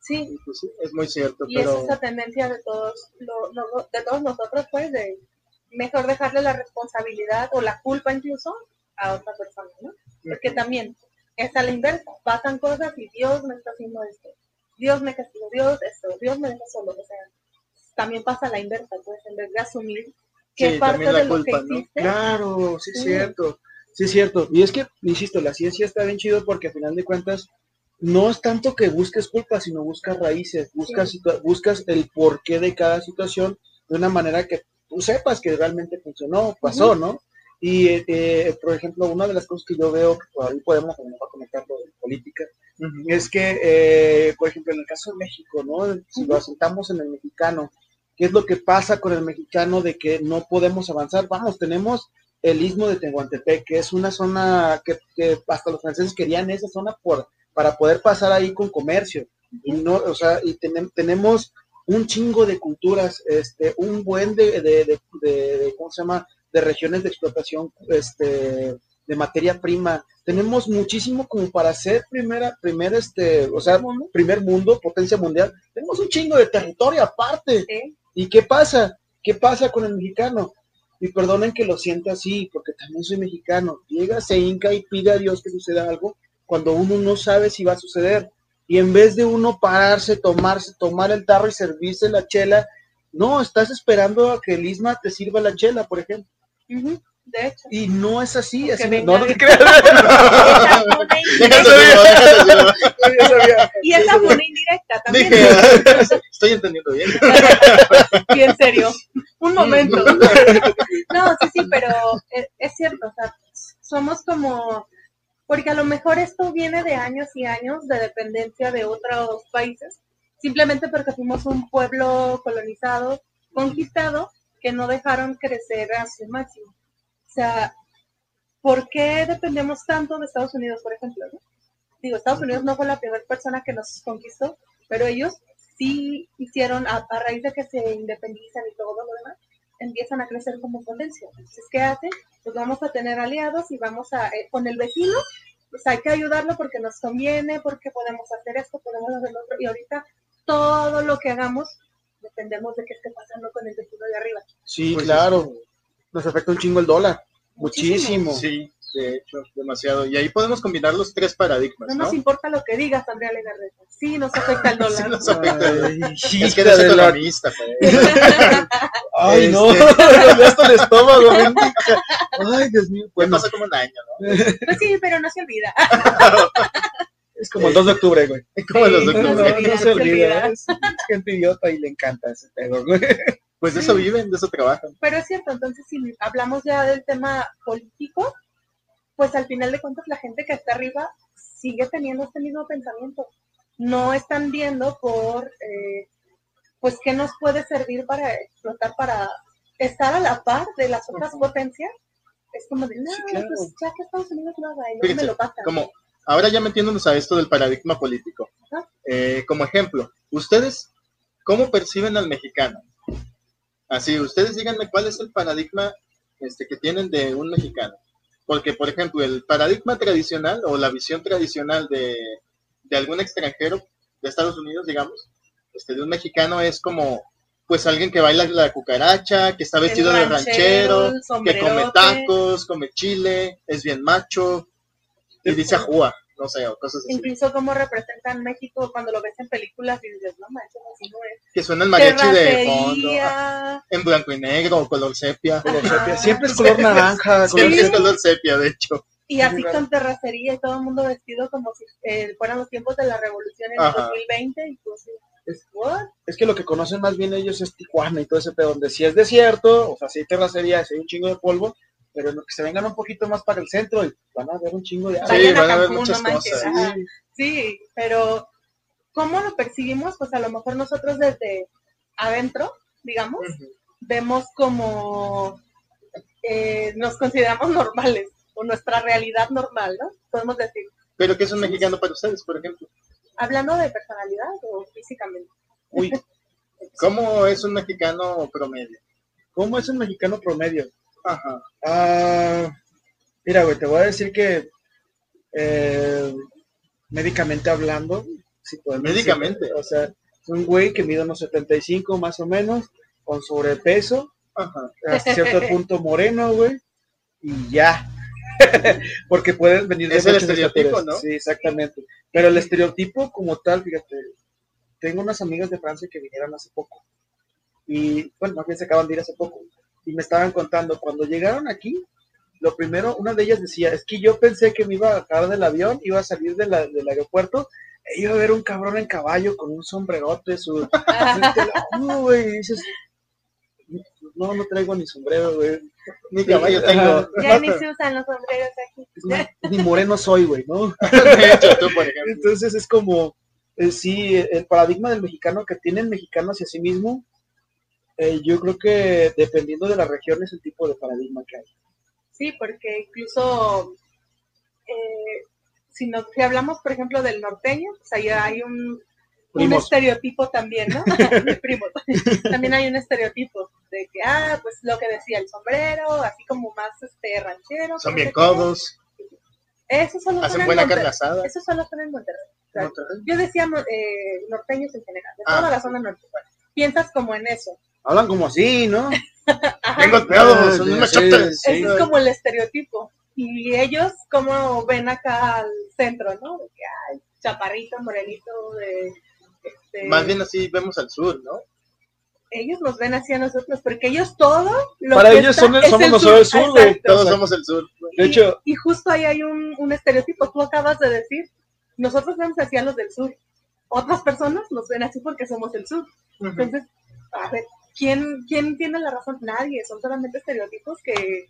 C: sí.
B: pues sí, es muy cierto,
C: Y es
B: pero
C: esa tendencia de todos, lo- lo- de todos nosotros, pues, de mejor dejarle la responsabilidad o la culpa incluso a otra persona, ¿no? Porque también es a la inversa, pasan cosas y Dios me está haciendo esto, Dios me castigó, Dios esto, Dios me deja solo, o sea, también pasa a la inversa, pues, en vez de asumir que
B: Sí,
C: parte de lo
B: culpa,
C: que
B: ¿no?
C: hiciste,
D: Claro, sí es
C: Sí.
D: cierto, sí es cierto. Y es que, insisto, la ciencia está bien chido porque a final de cuentas no es tanto que busques culpas, sino buscas raíces, buscas, buscas el porqué de cada situación de una manera que tú sepas que realmente funcionó, pasó, ¿no? Y, eh, eh, por ejemplo, una de las cosas que yo veo, que por ahí podemos a lo mejor de política, es que, eh, por ejemplo, en el caso de México, ¿no? Si lo asentamos en el mexicano, ¿qué es lo que pasa con el mexicano de que no podemos avanzar? Vamos, tenemos el istmo de Tehuantepec, que es una zona que, que hasta los franceses querían esa zona por, para poder pasar ahí con comercio. Y no, o sea, y tenem- tenemos un chingo de culturas, este, un buen de, de, de, de- ¿cómo se llama? De regiones de explotación, este, de materia prima. Tenemos muchísimo como para ser primera, primer, este, o sea, primer mundo, potencia mundial. Tenemos un chingo de territorio aparte.
C: Sí.
D: ¿Y qué pasa? ¿Qué pasa con el mexicano? Y perdonen que lo sienta así, porque también soy mexicano. Llega, se hinca y pide a Dios que suceda algo cuando uno no sabe si va a suceder. Y en vez de uno pararse, tomarse, tomar el tarro y servirse la chela, no, estás esperando a que el Isma te sirva la chela, por ejemplo.
C: Ujú, De hecho.
D: Y no es así. Así no- no, te creas.
C: Y esa fue una indirecta también.
B: Estoy entendiendo bien.
C: Sí, en serio. Un momento. No, sí, sí, pero es, es cierto, o sea, somos como, porque a lo mejor esto viene de años y años de dependencia de otros países, simplemente porque fuimos un pueblo colonizado, conquistado, que no dejaron crecer a su máximo. O sea, ¿por qué dependemos tanto de Estados Unidos, por ejemplo? Digo, Estados Unidos no fue la primera persona que nos conquistó, pero ellos sí hicieron, a, a raíz de que se independizan y todo lo demás, empiezan a crecer como potencia. Entonces, ¿qué hacen? Pues vamos a tener aliados y vamos a, eh, con el vecino, pues hay que ayudarlo porque nos conviene, porque podemos hacer esto, podemos hacer lo otro, y ahorita todo lo que hagamos dependemos de qué esté pasando con el vecino de arriba.
D: Sí,
B: Pues
D: claro. Nos afecta un chingo el dólar.
C: Muchísimo.
D: Muchísimo.
B: Sí, de hecho, demasiado. Y ahí podemos combinar los tres paradigmas,
C: No
B: ¿no?
C: nos importa lo que digas, Andrea Legarreta. Sí, nos afecta el
B: Sí
C: dólar.
B: nos afecta.
D: Ay,
B: Es que eres
D: de la-
B: economista, pues.
D: Ay, no,
B: Este-
D: me hasta el estómago. Ay, Dios mío.
B: Pues
D: Bueno,
B: pasa como un año, ¿no?
C: Pues sí, pero no se olvida.
D: es como el 2 de octubre, güey.
B: Como
C: Sí,
B: los
D: No,
C: no
D: no,
C: olvida,
D: no se
C: se
D: olvida.
C: olvida.
D: Es gente idiota y le encanta ese pedo, güey.
B: Pues de eso viven, de eso trabajan.
C: Pero es cierto, entonces si hablamos ya del tema político, pues al final de cuentas la gente que está arriba sigue teniendo este mismo pensamiento. No están viendo por, eh, pues, qué nos puede servir para explotar, para estar a la par de las otras potencias. Es como de, no,
D: Sí, claro.
C: pues ya que Estados Unidos lo haga y me lo pasa.
B: Como, ahora ya metiéndonos a esto del paradigma político. Eh, como ejemplo, ¿ustedes cómo perciben al mexicano? Así, ustedes díganme cuál es el paradigma este, que tienen de un mexicano. Porque, por ejemplo, el paradigma tradicional o la visión tradicional de, de algún extranjero de Estados Unidos, digamos, este, de un mexicano es como, pues alguien que baila la cucaracha, que está vestido de ranchero, que come tacos, come chile, es bien macho, y dice ajúa, no sé, o cosas así.
C: Incluso cómo representan México cuando lo ves en películas y dices, no manches, así no es.
B: Que suena el mariachi de fondo,
C: Terracería,
B: en blanco y negro o color sepia.
D: Color sepia. Siempre es color naranja. color
B: Siempre es color sepia, de hecho.
C: Y así con terracería y todo el mundo vestido como si eh, fueran los tiempos de la revolución en
B: Ajá.
C: 2020 y pues
D: Es-
C: ¿what?
D: Es que lo que conocen más bien ellos es Tijuana y todo ese pedo, donde sí es desierto, o sea, sí hay terracería, sí hay un chingo de polvo, pero que se vengan un poquito más para el centro y van a ver un chingo de
B: Sí,
C: Vayan a
B: van a ver
C: Cancún,
B: muchas
C: no
B: cosas.
C: ajá. Sí, pero ¿cómo lo percibimos? Pues a lo mejor nosotros desde adentro, digamos, vemos como eh, nos consideramos normales o nuestra realidad normal, ¿no? Podemos decir,
B: Pero ¿qué es un mexicano para ustedes, por ejemplo?
C: hablando de personalidad o físicamente.
D: Uy,
B: ¿Cómo es un mexicano promedio?
D: ¿cómo es un mexicano promedio?
B: Ajá.
D: Ah, mira, güey, te voy a decir que eh, médicamente hablando, si podemos
B: Médicamente.
D: decir, o sea, es un güey que mide unos 75 más o menos, con sobrepeso,
B: Ajá.
D: hasta cierto punto moreno, güey, y ya. Porque pueden venir de
B: Es el estereotipo. ¿no?
D: Sí, exactamente. Pero el estereotipo como tal, fíjate, tengo unas amigas de Francia que vinieron hace poco. Y, bueno, más bien se acaban de ir hace poco. Y me estaban contando, cuando llegaron aquí, lo primero, una de ellas decía, es que yo pensé que me iba a bajar del avión, iba a salir de la- del aeropuerto, e iba a ver un cabrón en caballo con un sombrerote, su... y dices, no, no traigo ni sombrero, güey.
B: Ni caballo tengo.
C: Ya ni se usan los sombreros aquí.
D: Ni moreno soy, güey, ¿no?
B: De hecho, tú, por ejemplo.
D: Entonces es como, eh, sí, el paradigma del mexicano que tiene el mexicano hacia sí mismo, eh, yo creo que dependiendo de la región es el tipo de paradigma que hay.
C: Sí, porque incluso eh, si, nos, si hablamos, por ejemplo, del norteño, pues ahí hay un, un estereotipo también, ¿no? Primos. también hay un estereotipo de que, ah, pues lo que decía el sombrero, así como más este ranchero.
B: Son bien codos,
C: Eso solo
B: hacen
C: son en
B: buena
C: Monterrey.
B: carne asada.
C: Eso solo son en Monterrey. O sea,
B: Monterrey.
C: Yo decía eh, norteños en general, de
B: Ah.
C: toda la zona norte. Bueno, piensas como en eso.
D: Hablan como así, ¿no?
C: Ajá.
B: Bien golpeados, son
D: Sí,
B: unos
D: sí,
B: chotes.
D: sí.
C: Ese es como el estereotipo. Y ellos, como ven acá al centro, ¿no? De que, ay, chaparrito, morenito, de. Este,
B: Más bien así vemos al sur, ¿no?
C: ellos nos ven así a nosotros, porque ellos todo. Lo
D: Para
C: que
D: ellos
C: está
D: son el-
C: es
D: somos
C: el
D: nosotros el sur, güey.
B: Todos somos el sur.
D: De
C: Y-
D: hecho,
C: Y, justo ahí hay un, un estereotipo, tú acabas de decir, nosotros vemos así a los del sur. Otras personas nos ven así porque somos el sur. Entonces, a ver, ¿quién, ¿quién tiene la razón? Nadie, son solamente estereotipos que,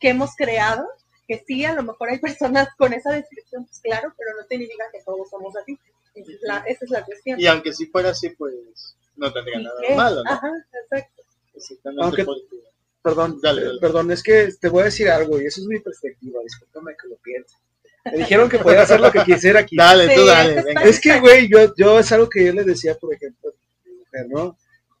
C: que hemos creado, que sí, a lo mejor hay personas con esa descripción, pues claro, pero no significa que todos somos así. Esa es la, esa es la cuestión.
B: Y aunque sí fuera así, pues no tendría
C: ¿Y
B: nada
C: qué?
B: de malo, ¿no?
C: Ajá, exacto.
B: Exactamente
D: Aunque- perdón,
B: Dale,
D: eh,
B: dale.
D: perdón, es que te voy a decir algo y eso es mi perspectiva, discúlpame que lo piense. Me dijeron que podía hacer lo que quisiera aquí.
B: Dale, tú
C: Sí,
B: dale. venga.
C: está-
D: Es que, güey, yo, yo es algo que yo le decía, por ejemplo, a mi mujer, ¿no?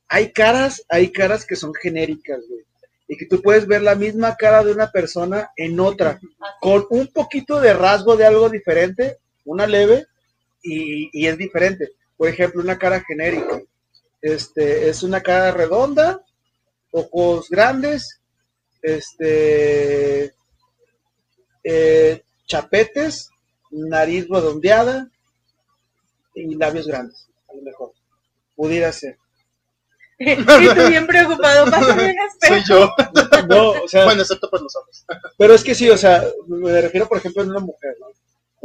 D: Hay caras, hay caras que son genéricas, güey. Y que tú puedes ver la misma cara de una persona en otra, con un poquito de rasgo de algo diferente, una leve, y, y es diferente. Por ejemplo, una cara genérica. Este, es una cara redonda, ojos grandes, este, eh, chapetes, nariz redondeada y labios grandes, a lo mejor. Pudiera ser.
C: Sí, estoy bien preocupado. Pásame un espejo.
B: Soy yo.
D: No, o sea,
B: Bueno, excepto por los ojos.
D: pero es que sí, o sea, me refiero, por ejemplo, en una mujer, ¿no?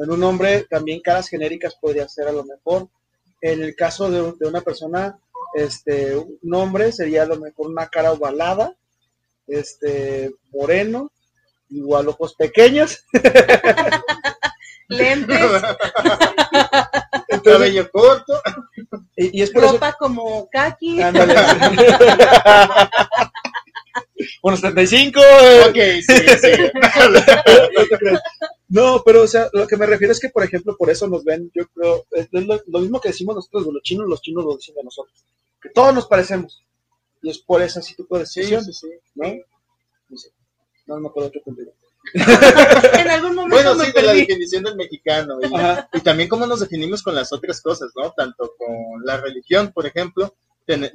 D: En un hombre también caras genéricas podría ser a lo mejor. En el caso de, de una persona, este, un hombre sería a lo mejor una cara ovalada, este, moreno, igual ojos pequeños.
C: Lentes,
D: Entonces,
B: Cabello corto.
D: y, y es por eso
C: ropa como kaki.
D: Ándale. Unos 35.
B: Ok, sí, sí.
D: No te creas. No, pero o sea, lo que me refiero es que, por ejemplo, por eso nos ven, yo creo, es lo, lo mismo que decimos nosotros de los chinos, los chinos lo dicen de nosotros, que todos nos parecemos. Y es por ese tipo de
B: Sí,
D: decisión,
B: sí, sí.
D: ¿no? No sé. No me acuerdo qué punto iba.
C: En algún momento
B: Bueno,
C: me
B: sí, de la definición del mexicano. Y, también cómo nos definimos con las otras cosas, ¿no? Tanto con la religión, por ejemplo. ten-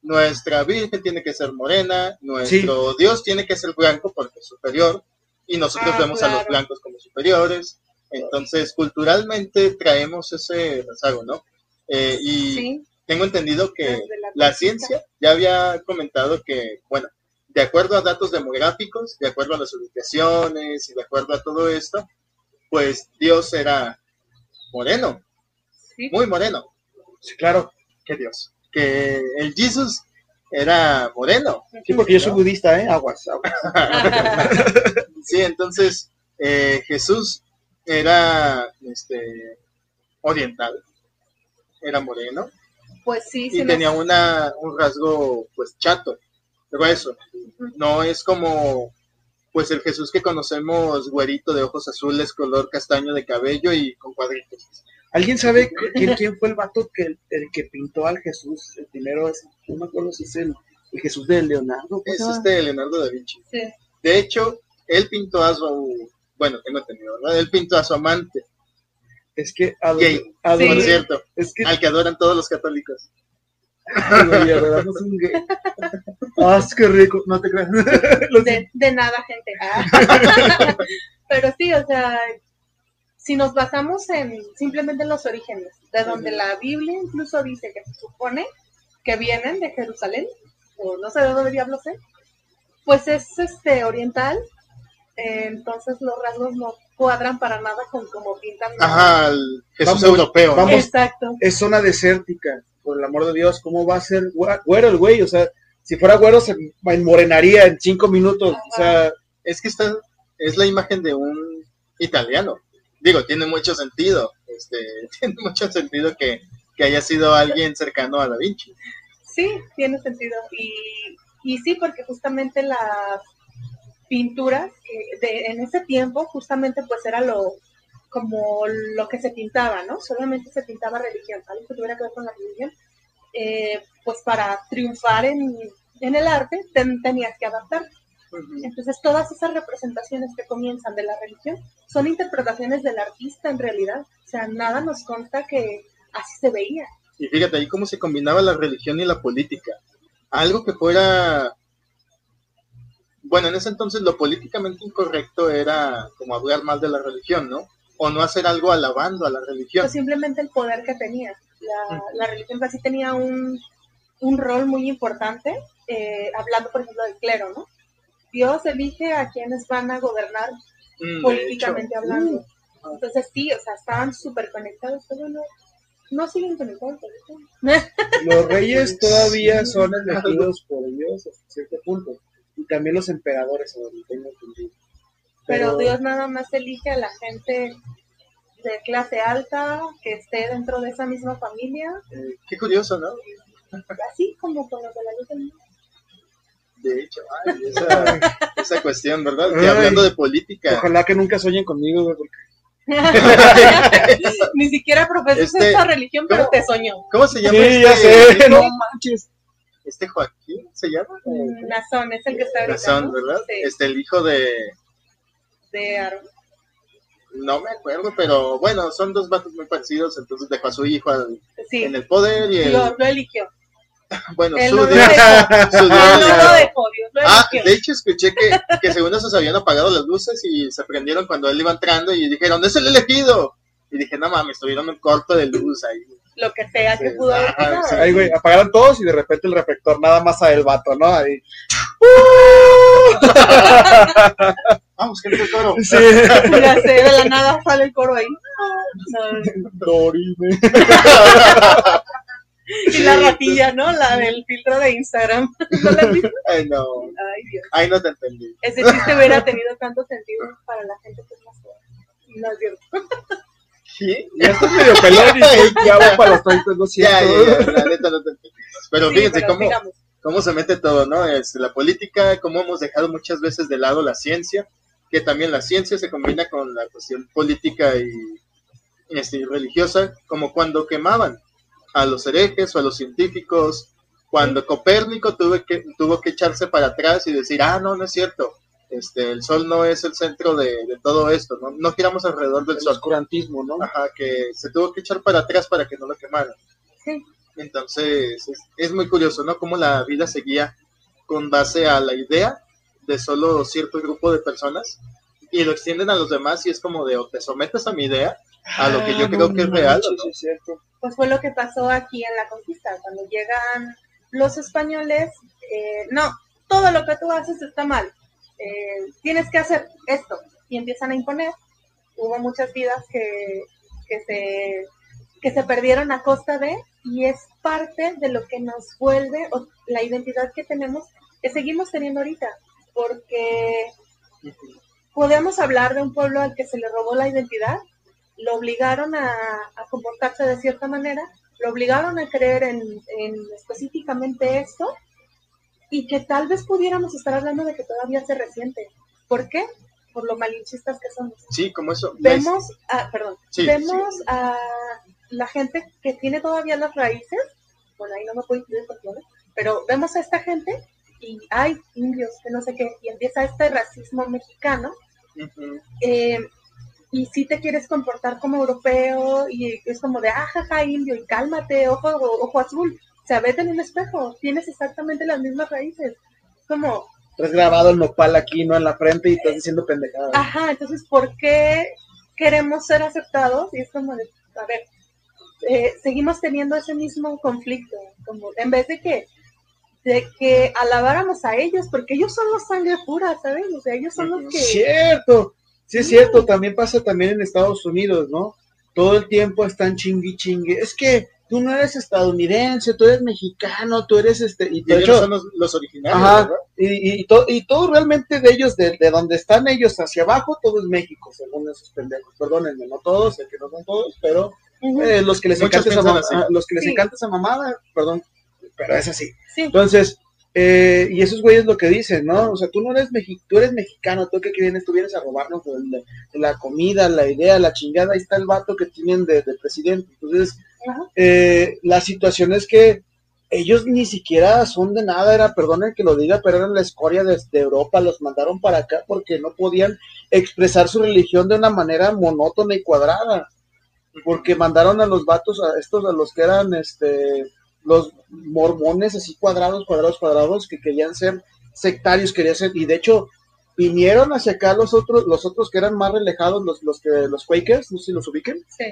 B: nuestra Virgen tiene que ser morena, nuestro Dios tiene que ser blanco porque es superior, y nosotros
C: Ah,
B: vemos a los blancos como superiores. Entonces, culturalmente traemos ese rezago, ¿no? Eh, y
C: Sí,
B: tengo entendido que
C: la
B: ciencia ya había comentado que, bueno, de acuerdo a datos demográficos, de acuerdo a las ubicaciones y de acuerdo a todo esto, pues Dios era moreno,
C: Sí.
B: muy moreno.
D: Sí, claro.
B: que Dios? Que el Jesús era moreno.
D: Sí, porque yo soy budista, ¿eh? Aguas, aguas.
B: Sí, entonces eh, Jesús era este, oriental, era moreno
C: Pues sí,
B: y
C: nos-
B: tenía una, un rasgo pues chato, grueso. No es como pues el Jesús que conocemos, güerito de ojos azules, color castaño de cabello y con cuadritos.
D: ¿Alguien sabe quién, quién fue el vato que, el que pintó al Jesús? El primero, es, no me acuerdo si es el, el Jesús de Leonardo. ¿cómo se
B: Es
D: llama?
B: este Leonardo da Vinci.
C: Sí.
B: De hecho, él pintó a su, bueno, tengo entendido, ¿verdad? Él pintó a su amante,
D: Es que a
B: Gay.
D: donde, a
C: Sí.
B: por cierto,
D: es que
B: al que adoran todos los católicos.
D: Ay, no soy un gay. Ah, es que rico, no te creas.
C: De, de nada, gente. Ah. Pero sí, o sea, si nos basamos en simplemente en los orígenes, de donde la Biblia incluso dice que se supone que vienen de Jerusalén, o no sé de dónde diablos es, pues es este oriental, eh, entonces los rasgos no cuadran para nada con como pintan.
B: Ajá, Jesús
D: Vamos,
B: europeo. ¿no?
D: vamos.
C: Exacto.
D: Es zona desértica, por el amor de Dios. ¿Cómo va a ser güe- güero el güey? O sea, si fuera güero se enmorenaría en cinco minutos. O sea,
B: Es que esta es la imagen de un italiano. Digo, tiene mucho sentido. Este, tiene mucho sentido que, que haya sido alguien cercano a Da Vinci.
C: Sí, tiene sentido. Y, y sí, porque justamente las pinturas eh, de, en ese tiempo, justamente pues era lo como lo que se pintaba, ¿no? Solamente se pintaba religión, algo que tuviera que ver con la religión. Eh, pues para triunfar en, en el arte ten- tenías que adaptar. Entonces todas esas representaciones que comienzan de la religión son interpretaciones del artista en realidad. O sea, nada nos consta que así se veía.
B: Y fíjate ahí cómo se combinaba la religión y la política. Algo que fuera... Bueno, en ese entonces lo políticamente incorrecto era como hablar mal de la religión, ¿no? O no hacer algo alabando a la religión.
C: Pues simplemente el poder que tenía. La, la religión así tenía un, un rol muy importante, eh, hablando por ejemplo del clero, ¿no? Dios elige a quienes van a gobernar
B: Mm,
C: políticamente
B: hecho,
C: hablando. Entonces sí, o sea, estaban súper conectados, pero no, no siguen conectados.
D: Los reyes todavía son elegidos por Dios hasta cierto punto. Y también los emperadores, a donde tengo entendido.
C: Pero Dios nada más elige a la gente de clase alta que esté dentro de esa misma familia,
B: eh, qué curioso, ¿no?
C: Así como con los de la luz del mundo.
B: De hecho, ay, esa, esa cuestión, ¿verdad? Que
D: Ay.
B: hablando de política,
D: Ojalá que nunca sueñen conmigo, güey, porque
C: Ni siquiera profesas
B: Este,
C: esta religión, pero te soñó.
B: ¿cómo se llama
D: Sí,
B: este?
D: ya sé,
B: hijo?
D: no manches.
B: Este Joaquín se llama.
C: Nazón es el que está ¿no?
B: ¿verdad?
C: Sí,
B: Este, el hijo de,
C: de
B: no me acuerdo, pero bueno, son dos vatos muy parecidos, entonces dejó a su hijo al-
C: Sí,
B: en el poder y el,
C: lo eligió.
B: bueno, su
C: no lo
B: Dios,
C: dejó.
B: su
C: Él
B: Dios
C: no lo
B: eligió.
C: dejó, Dios lo
B: Ah, de hecho escuché que, que según eso se habían apagado las luces y se prendieron cuando él iba entrando y dijeron, es el elegido. Y dije, no mames, tuvieron un corto de luz ahí.
C: Lo que sea que pudo haber pasado.
B: sí.
D: Ay, güey, apagaron todos y de repente el reflector nada más a el vato, ¿no? Ahí.
B: Vamos, que el toro.
D: Sí.
C: Ya sé, de la nada sale el coro ahí. No,
D: Dorime.
C: Y la ratilla, ¿no? La del filtro de Instagram. ¿No la?
B: Ay, no.
C: Ay, Dios.
B: Ay, no te entendí.
C: Ese chiste hubiera tenido tanto sentido para la gente que es más joven. No es cierto.
B: ¿Sí?
D: Ya estás medio pelón y ya voy para los 30, lo
B: Ya, ya, ya, la neta no te entendí. Pero
C: Sí,
B: fíjense
C: pero
B: cómo, cómo se mete todo, ¿no? Es la política, cómo hemos dejado muchas veces de lado la ciencia, que también la ciencia se combina con la cuestión política y este, y religiosa, como cuando quemaban a los herejes o a los científicos, cuando Copérnico tuvo que, tuvo que echarse para atrás y decir, ah, no, no es cierto, este, el sol no es el centro de, de todo esto, ¿no? no giramos alrededor del
D: El
B: sol.
D: oscurantismo, ¿no?
B: Ajá, que se tuvo que echar para atrás para que no lo quemaran.
C: Sí.
B: Entonces, es, es muy curioso, ¿no? Cómo la vida seguía con base a la idea de solo cierto grupo de personas y lo extienden a los demás y es como de o te sometes a mi idea, a lo que yo
D: Ah,
B: creo
D: no
B: que es real.
C: Pues fue lo que pasó aquí en la conquista. Cuando llegan los españoles, eh, no, todo lo que tú haces está mal. Eh, tienes que hacer esto. Y empiezan a imponer. Hubo muchas vidas que, que, se, que se perdieron a costa de, y es parte de lo que nos vuelve, o la identidad que tenemos, que seguimos teniendo ahorita. Porque podemos hablar de un pueblo al que se le robó la identidad, lo obligaron a, a comportarse de cierta manera, lo obligaron a creer en, en específicamente esto, y que tal vez pudiéramos estar hablando de que todavía se resiente. ¿Por qué? Por lo malinchistas que somos.
B: Sí, como eso.
C: Vemos, a, perdón,
B: Sí,
C: vemos a la gente que tiene todavía las raíces, bueno, ahí no me puedo incluir porque, ¿no? pero vemos a esta gente y hay indios, que no sé qué, y empieza este racismo mexicano, eh, y si te quieres comportar como europeo y es como de, ah, jaja, indio, y cálmate, ojo, ojo azul, o sea, vete en un espejo, tienes exactamente las mismas raíces, como,
D: Traes grabado el nopal aquí, ¿no? En la frente y estás diciendo pendejadas.
C: ajá, entonces, ¿por qué queremos ser aceptados? Y es como de, a ver, eh, seguimos teniendo ese mismo conflicto, como en vez de que de que alabáramos a ellos, porque ellos son los sangre pura, ¿sabes? O sea, ellos son los que...
D: Cierto, sí es cierto, también pasa también en Estados Unidos, ¿no? Todo el tiempo están chingui chingue. Es que tú no eres estadounidense, tú eres mexicano, tú eres este. Y
B: Y
D: de
B: ellos
D: hecho,
B: son los, los originarios,
D: Ajá,
B: ¿verdad?
D: y, y, to- y todo realmente de ellos, de, de donde están ellos hacia abajo, todo es México, según esos pendejos. Perdónenme, no todos, sé que no son todos, pero eh, los que les encanta esa los que les
C: Sí.
D: encanta esa mamada, perdón, pero es así.
C: sí,
D: Entonces, Eh, y esos güeyes lo que dicen, ¿no? O sea, tú no eres mexicano, tú eres mexicano, tú que vienes, tú vienes a robarnos de, de la comida, la idea, la chingada, ahí está el vato que tienen de, de presidente. Entonces, eh, la situación es que ellos ni siquiera son de nada, era, perdonen que lo diga, pero eran la escoria desde Europa, los mandaron para acá porque no podían expresar su religión de una manera monótona y cuadrada, porque mandaron a los vatos, a estos, a los que eran, este, los mormones así cuadrados, cuadrados, cuadrados, que querían ser sectarios, querían ser, y de hecho, vinieron hacia acá los otros, los otros que eran más relejados, los, los que, los Quakers, no sé si los ubiquen,
C: Sí.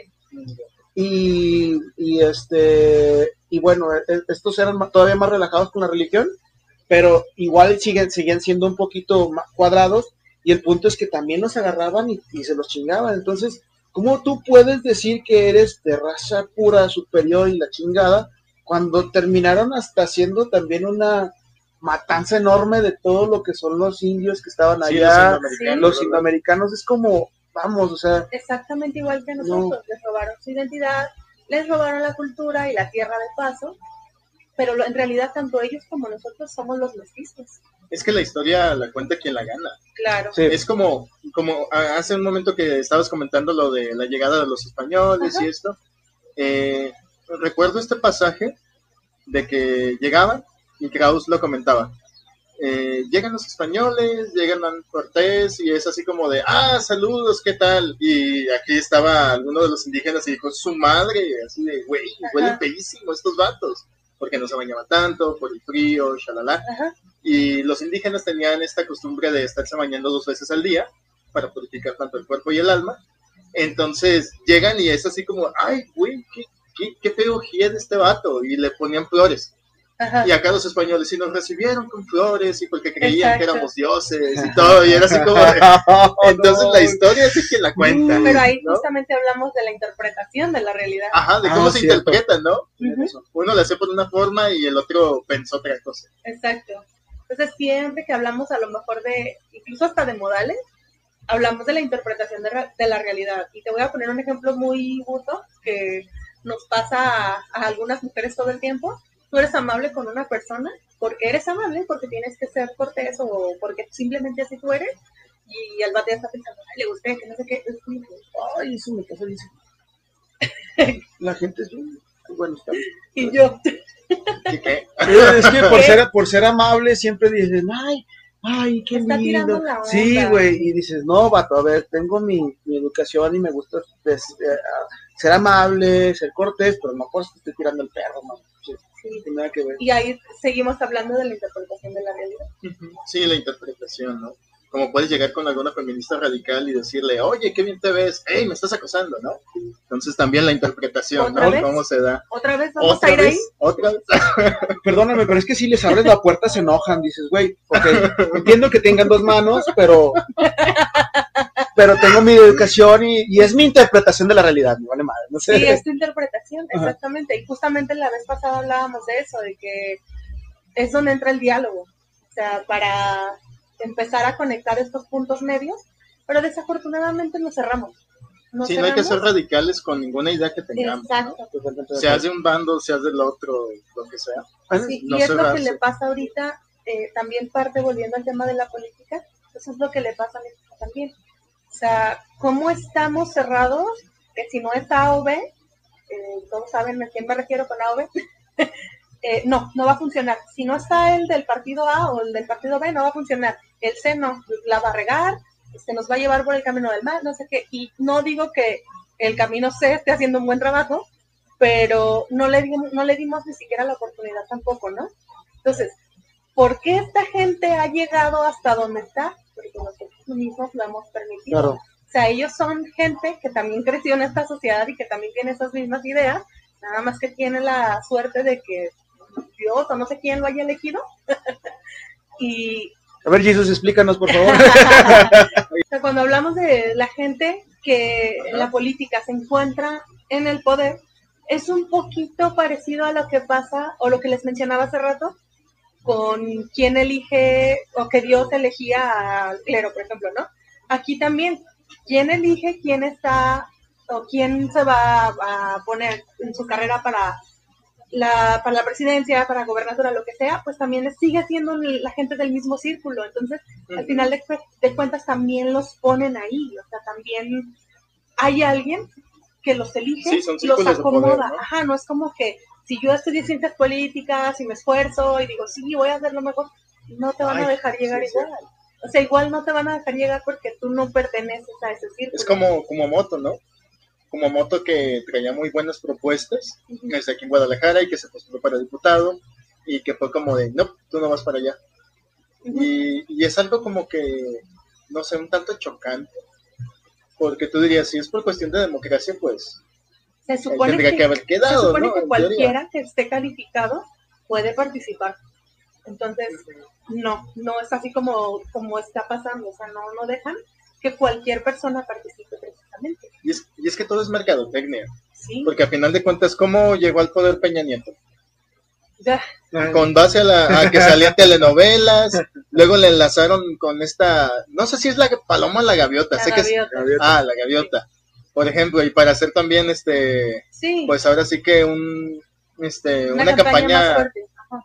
D: y, y este y bueno e- estos eran todavía más relajados con la religión pero igual siguen siguen siendo un poquito más cuadrados y el punto es que también los agarraban y, y se los chingaban entonces cómo tú puedes decir que eres de raza pura superior y la chingada cuando terminaron hasta haciendo también una matanza enorme de todo lo que son los indios que estaban
B: Sí,
D: allá
B: los
C: Sí.
B: indoamericanos,
D: los es como vamos o sea
C: Exactamente igual que nosotros. Les robaron su identidad, les robaron la cultura y la tierra de paso, pero lo- en realidad tanto ellos como nosotros somos los mestizos.
B: Es que la historia la cuenta quien la gana.
C: Claro.
D: sí.
B: Es como, como a- hace un momento que estabas comentando lo de la llegada de los españoles
C: Ajá.
B: y esto. eh, recuerdo este pasaje de que llegaban y Kraus lo comentaba. eh, llegan los españoles, llegan a Cortés y es así como de, ah, saludos, ¿qué tal? Y aquí estaba alguno de los indígenas y dijo, su madre, así de, güey, huelen feísimo estos vatos, porque no se bañaban tanto, por el frío, shalala.
C: Ajá.
B: Y los indígenas tenían esta costumbre de estarse bañando dos veces al día para purificar tanto el cuerpo y el alma. Entonces llegan y es así como, ay, güey, qué, qué, qué de este vato. Y le ponían flores.
C: Ajá.
B: Y acá los españoles sí nos recibieron con flores y porque creían que éramos dioses y todo. Y era así como de... Entonces la historia es el que la cuenta.
C: Pero ahí
B: ¿no?
C: justamente hablamos de la interpretación de la realidad.
B: Ajá, de
D: Ah,
B: cómo se
D: cierto.
B: interpreta, ¿no?
C: Ujú.
B: Uno la hace por una forma y el otro pensó otra cosa.
C: Exacto. Entonces siempre que hablamos a lo mejor de, incluso hasta de modales, hablamos de la interpretación de, ra- de la realidad. Y te voy a poner un ejemplo muy burdo que nos pasa a, a algunas mujeres todo el tiempo. Tú eres amable con una persona porque eres amable, porque tienes que ser cortés o porque simplemente así tú eres. Y vato ya está pensando, ay, le gusté, que no sé qué. Es como,
D: Ay, eso me pasa, dice. La gente es bien- bueno, está bien.
C: Y yo,
B: ¿Qué, qué?
D: Es que por ser, por ser amable siempre dices, ay, ay, qué
C: Está tirando
D: lindo.
C: la onda.
D: Sí, güey, y dices, no, vato, a ver, tengo mi, mi educación y me gusta pues, eh, ah, ser amable, ser cortés, pero no por eso te estoy tirando el perro, no. Sí,
C: sí.
D: no tiene nada que ver.
C: Y ahí seguimos hablando de la interpretación de la realidad.
B: Sí, la interpretación, ¿no? Como puedes llegar con alguna feminista radical y decirle, oye, qué bien te ves, hey, me estás acosando, ¿no? Entonces también la interpretación,
C: ¿Otra
B: ¿no?
C: vez?
B: ¿Cómo se da?
C: ¿Otra vez vamos a
B: ¿Otra
C: ir ahí?
B: vez? ¿Otra vez?
D: Perdóname, pero es que si les abres la puerta se enojan, dices, güey, ok, entiendo que tengan dos manos, pero pero tengo mi educación y, y es mi interpretación de la realidad, me vale madre, no sé.
C: Sí, es tu interpretación,
D: Ajá.
C: exactamente. Y justamente la vez pasada hablábamos de eso, de que es donde entra el diálogo. O sea, para empezar a conectar estos puntos medios, pero desafortunadamente nos cerramos. Nos
B: Sí, no hay que ser radicales con ninguna idea que tengamos, ¿no?
C: Exacto.
D: De
B: Seas de un bando, seas del otro, lo que sea.
C: Sí,
B: no
C: y es lo que le pasa ahorita, eh, también parte volviendo al tema de la política, eso es lo que le pasa a México también. O sea, ¿cómo estamos cerrados? Que si no es A o B, eh, todos saben a quién me refiero con A o B, eh, no, no va a funcionar. Si no está el del partido A o el del partido B, no va a funcionar. El C no, la va a regar, se nos va a llevar por el camino del mal, no sé qué. Y no digo que el camino C esté haciendo un buen trabajo, pero no le, dimos, no le dimos ni siquiera la oportunidad tampoco, ¿no? Entonces, ¿por qué esta gente ha llegado hasta donde está? Porque nosotros mismos lo hemos permitido.
D: Claro.
C: O sea, ellos son gente que también creció en esta sociedad y que también tiene esas mismas ideas, nada más que tiene la suerte de que Dios o no sé quién lo haya elegido. y
D: A ver, Jesús, explícanos, por favor.
C: cuando hablamos de la gente que en la política se encuentra en el poder, es un poquito parecido a lo que pasa o lo que les mencionaba hace rato con quién elige o que Dios elegía al clero, por ejemplo, ¿no? Aquí también, ¿quién elige quién está o quién se va a poner en su carrera para la, para la presidencia, para gobernatura, lo que sea, pues también sigue siendo la gente del mismo círculo. Entonces, al final de, cu- de cuentas también los ponen ahí. O sea, también hay alguien que los elige,
B: Sí,
C: los
B: poder,
C: acomoda.
B: ¿no?
C: Ajá, no es como que si yo estudié ciencias políticas y me esfuerzo y digo, sí, voy a hacer lo mejor, no te van a dejar llegar
B: sí, sí.
C: igual. O sea, igual no te van a dejar llegar porque tú no perteneces a ese círculo.
B: Es como, como moto, ¿no? Como moto que traía muy buenas propuestas desde aquí en Guadalajara y que se postuló para diputado y que fue como de, no, tú no vas para allá. Y, y es algo como que, no sé, un tanto chocante. Porque tú dirías, si es por cuestión de democracia, pues
C: Se supone
B: tendría
C: que,
B: que haber
C: se
B: quedado,
C: supone
B: ¿no?
C: que cualquiera que esté calificado puede participar. Entonces, no, no es así como, como está pasando. O sea, no, no dejan que cualquier persona participe precisamente.
B: Y es, y es que todo es mercadotecnia.
C: Sí,
B: Porque a final de cuentas, ¿cómo llegó al poder Peña Nieto?
C: ya,
B: Con base a, la, a que salían telenovelas, luego le enlazaron con esta, no sé si es la paloma o la gaviota,
C: la
B: sé que es,
C: gaviota.
B: ah, la gaviota, por ejemplo, y para hacer también este,
C: Sí,
B: pues ahora sí que un, este, una,
C: una,
B: campaña.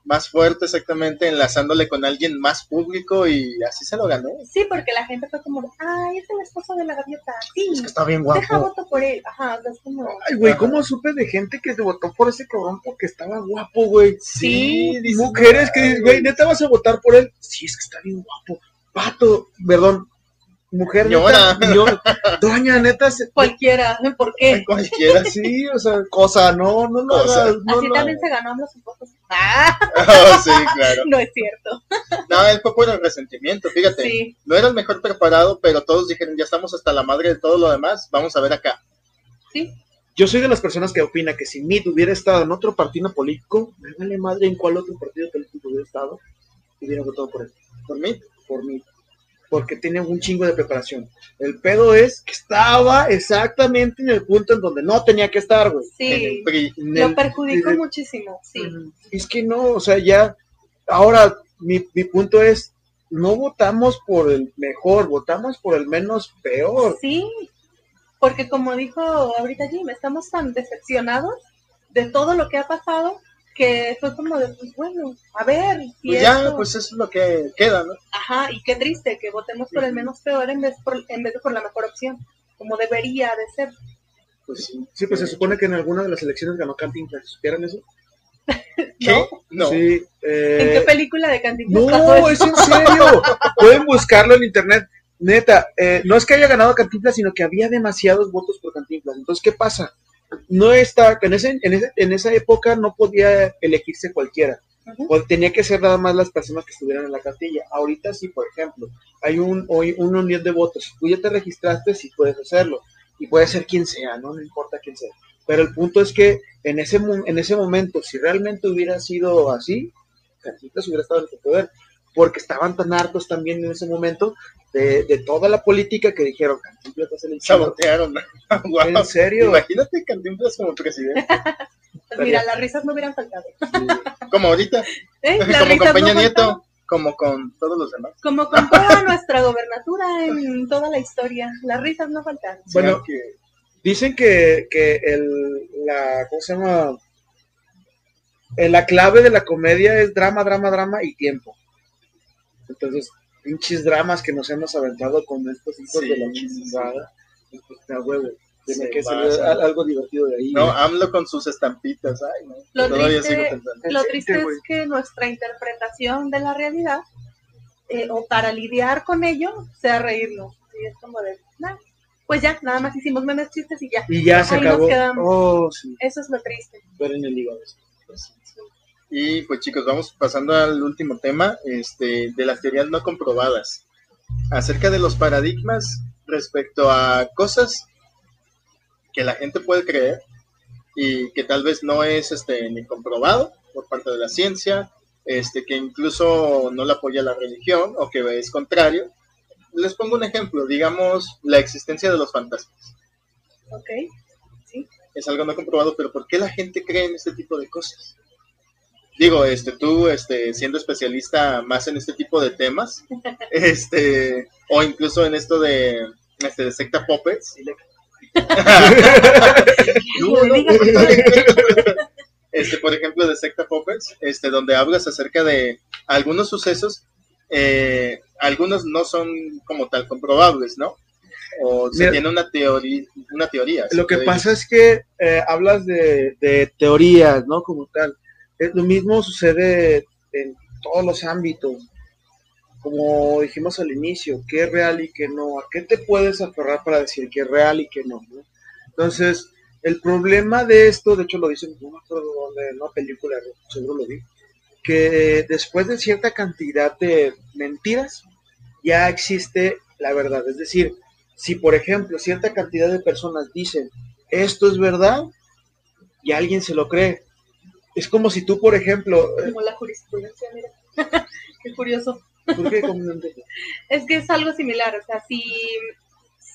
C: Más fuerte
B: exactamente, enlazándole con alguien más público y así se lo ganó.
C: Sí, porque la gente fue como, ay, es el esposo de la gaviota. Sí,
B: Es que está bien
C: deja
B: guapo.
C: voto por él. Ajá, es como,
D: Ay, güey,
B: Ajá.
D: ¿cómo supe de gente que se votó por ese cabrón porque estaba guapo, güey?
C: Sí,
B: dices,
D: Mujeres que
B: "Ay,
D: dicen, güey, neta vas a votar por él. Sí, es que está bien guapo. Pato, perdón. Mujer,
B: Señora.
D: neta. yo- doña, neta, se-
C: cualquiera, ¿por qué?
B: Cualquiera, sí.
D: o sea, cosa, no, no, no,
B: Cosa.
D: hagas, no,
C: Así
D: no.
C: también se ganó los votos. Ah,
B: Oh, sí, claro.
C: no es cierto.
B: No, él fue por el resentimiento, fíjate.
C: Sí,
B: No era el mejor preparado, pero todos dijeron, ya estamos hasta la madre de todo lo demás, vamos a ver acá.
C: sí.
D: Yo soy de las personas que opina que si Mid hubiera estado en otro partido político, me vale madre en cuál otro partido político hubiera estado, hubiera votado por él,
B: Por mí,
D: por Mid. Porque tiene un chingo de preparación. El pedo es que estaba exactamente en el punto en donde no tenía que estar, güey.
B: en
C: Sí,
B: el PRI.
D: En
C: lo perjudicó muchísimo, sí.
D: Es que no, o sea, ya, ahora mi, mi punto es, no votamos por el mejor, votamos por el menos peor.
C: Sí, porque como dijo ahorita Jim, estamos tan decepcionados de todo lo que ha pasado que fue como de, pues bueno, a ver, si
B: Pues ya,
C: esto-
B: pues eso es lo que queda, ¿no?
C: ajá, y qué triste que votemos por el menos peor en vez, por, en vez de por la mejor opción, como debería de ser.
B: Pues sí.
D: Sí, pues se supone que en alguna de las elecciones ganó Cantinflas, ¿supieran eso?
B: ¿Qué? No.
D: Sí. eh,
C: ¿En qué película de Cantinflas pasó
D: No,
C: eso?
D: es en serio. Pueden buscarlo en internet. Neta, eh, no es que haya ganado Cantinflas, sino que había demasiados votos por Cantinflas. Entonces, ¿qué pasa? No está, en, ese, en, ese- en esa época no podía elegirse cualquiera. O tenía que ser nada más las personas que estuvieran en la cartilla. Ahorita sí, por ejemplo, hay un, hoy una unión de votos. Tú ya te registraste, sí puedes hacerlo. Y puede ser quien sea, ¿no? No importa quién sea. Pero el punto es que en ese, en ese momento, si realmente hubiera sido así, hubiera estado en el poder. Porque estaban tan hartos también en ese momento de, de toda la política que dijeron, Cantinflas va a ser el chido".
B: Sabotearon. Guau.
D: ¿En serio?
B: Imagínate Cantinflas como presidente.
C: Pues mira, las risas no hubieran faltado.
B: Como ahorita.
C: ¿Eh?
B: Como con Peña
C: no
B: Nieto. Como con todos los demás.
C: Como con toda nuestra gobernatura en toda la historia, las risas no faltaron.
D: Bueno,
B: que
D: Dicen que, que el, la, ¿cómo se llama? Eh, La clave de la comedia es drama, drama, drama y tiempo. Entonces, pinches dramas que nos hemos aventado con estos hijos
B: Sí,
D: de la
B: sí,
D: chingada. Pues, a huevo. Tiene que al- algo divertido de ahí.
B: no,
D: ¿no?
B: AMLO con sus estampitas. Ay, no.
C: Lo
B: Todavía
C: triste-
B: sigo pensando.
C: Lo
D: Sí,
C: triste es que nuestra interpretación de la realidad, eh, o para lidiar con ello, sea reírnos. Y es como de, "Nah, pues ya, nada más hicimos memes chistes y ya.
D: Y ya se
C: Ahí nos
D: acabó.
C: quedamos.
D: Oh, sí.
C: Eso es lo triste.
D: Ver en el hígado.
B: Y pues chicos, vamos pasando al último tema este, de las teorías no comprobadas. Acerca de los paradigmas respecto a cosas que la gente puede creer y que tal vez no es este, ni comprobado por parte de la ciencia, este, que incluso no le apoya la religión o que es contrario. Les pongo un ejemplo, digamos la existencia de los fantasmas.
C: ¿Ok?
B: es algo no comprobado, pero ¿por qué la gente cree en este tipo de cosas? Digo, este, tú, este, siendo especialista más en este tipo de temas, este, o incluso en esto de, este, de secta puppets. Este, por ejemplo, de Secta Poppers, este, donde hablas acerca de algunos sucesos, eh, algunos no son como tal comprobables, ¿no? O se
D: Mira.
B: tiene una teoría, una teoría.
D: Lo que pasa es que eh, hablas de, de teorías, ¿no? Como tal. Lo mismo sucede en todos los ámbitos. Como dijimos al inicio, qué es real y qué no. ¿A qué te puedes aferrar para decir qué es real y qué no? Entonces, el problema de esto, de hecho lo dicen, no acuerdo dónde, en una película, seguro lo vi, que después de cierta cantidad de mentiras, ya existe la verdad. Es decir, si por ejemplo cierta cantidad de personas dicen esto es verdad y alguien se lo cree, es como si tú, por ejemplo, eh,
C: Como la jurisprudencia, mira. Qué curioso.
D: ¿por qué?
C: Es que es algo similar, o sea, si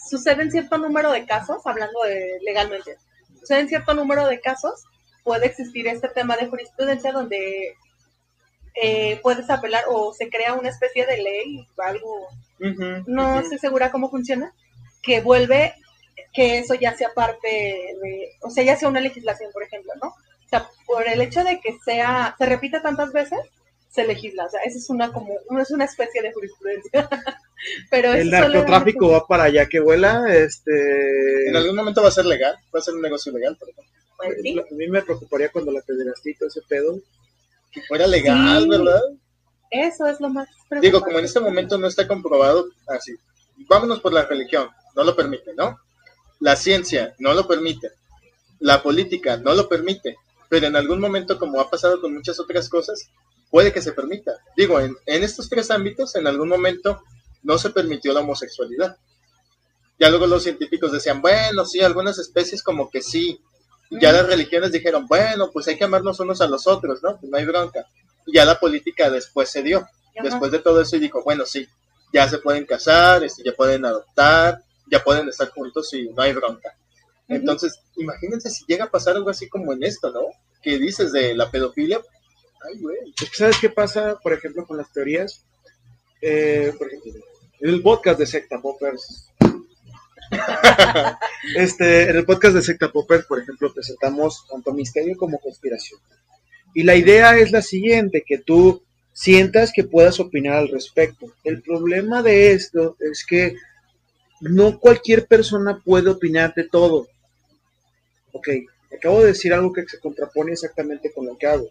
C: suceden cierto número de casos, hablando de legalmente, suceden cierto número de casos, puede existir este tema de jurisprudencia donde eh, puedes apelar o se crea una especie de ley, algo,
B: Ujú,
C: no
B: ujú.
C: estoy segura cómo funciona, que vuelve que eso ya sea parte de, o sea, ya sea una legislación, por ejemplo, ¿no? Por el hecho de que sea, se repite tantas veces, se legisla, o sea, eso es una como, es una especie de jurisprudencia. Pero
D: El narcotráfico va para allá que vuela, este...
B: En algún momento va a ser legal, va a ser un negocio legal, por ejemplo.
C: Pues sí,
D: A mí me preocuparía cuando la pederastía ese pedo.
B: Que fuera legal,
C: Sí.
B: ¿verdad?
C: eso es lo más
B: Digo, como en este momento no está comprobado, así, vámonos por la religión, no lo permite, ¿no? La ciencia no lo permite, la política no lo permite, pero en algún momento, como ha pasado con muchas otras cosas, puede que se permita. Digo, en, en estos tres ámbitos, en algún momento no se permitió la homosexualidad. Ya luego los científicos decían, bueno, sí, algunas especies como que sí. Y ya las religiones dijeron, bueno, pues hay que amarnos unos a los otros, ¿no? Pues no hay bronca. Y ya la política después se dio después de todo eso y dijo, bueno, sí, ya se pueden casar, este, ya pueden adoptar, ya pueden estar juntos y no hay bronca. Entonces, imagínense si llega a pasar algo así como en esto, ¿no? Que dices de la pedofilia. Ay, güey.
D: Es que, ¿Sabes qué pasa, por ejemplo, con las teorías? Eh, por ejemplo, en el podcast de Secta Poppers. este, en el podcast de Secta Poppers, por ejemplo, presentamos tanto misterio como conspiración. Y la idea es la siguiente, que tú sientas que puedas opinar al respecto. El problema de esto es que no cualquier persona puede opinar de todo. Ok, acabo de decir algo que se contrapone exactamente con lo que hago.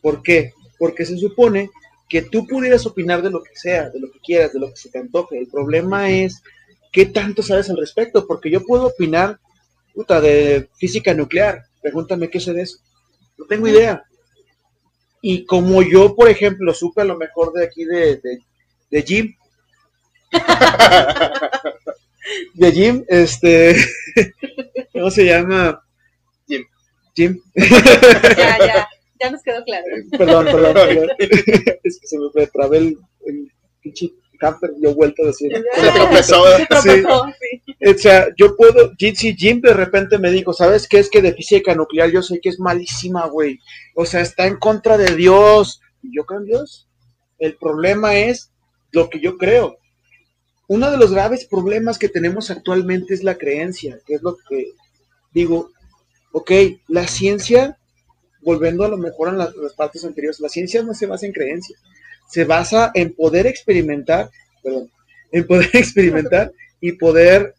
D: ¿Por qué? Porque se supone que tú pudieras opinar de lo que sea, de lo que quieras, de lo que se te antoje. El problema es qué tanto sabes al respecto, porque yo puedo opinar, puta, de física nuclear. Pregúntame qué sé de eso. No tengo idea. Y como yo, por ejemplo, supe a lo mejor de aquí de, de, de Jim, de Jim, este, ¿cómo se llama?
B: Jim.
C: Ya, ya, ya nos quedó claro.
D: Perdón, perdón, perdón. es que se me fue trabé el, el pinche camper, yo vuelto a decir.
B: Se tropezó.
C: Se tropezó, sí.
D: O sea, yo puedo, Jim- si Jim de repente me dijo, ¿sabes qué es que de física nuclear yo sé que es malísima, güey? O sea, está en contra de Dios. ¿Y yo creo en Dios? El problema es lo que yo creo. Uno de los graves problemas que tenemos actualmente es la creencia, que es lo que digo, ok, la ciencia, volviendo a lo mejor en las, las partes anteriores, la ciencia no se basa en creencia, se basa en poder experimentar, perdón, en poder experimentar y poder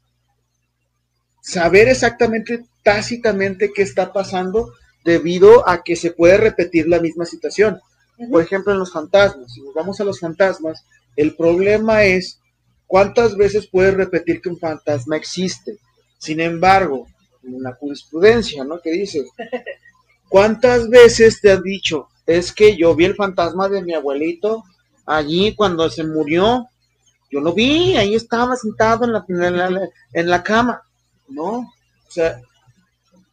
D: saber exactamente tácitamente qué está pasando debido a que se puede repetir la misma situación. Por ejemplo, en los fantasmas, si nos vamos a los fantasmas, el problema es cuántas veces puedes repetir que un fantasma existe. Sin embargo, la jurisprudencia, ¿no? Que dices, ¿cuántas veces te has dicho, es que yo vi el fantasma de mi abuelito allí cuando se murió? Yo lo vi, ahí estaba sentado en la, en la, en la cama. No, o sea,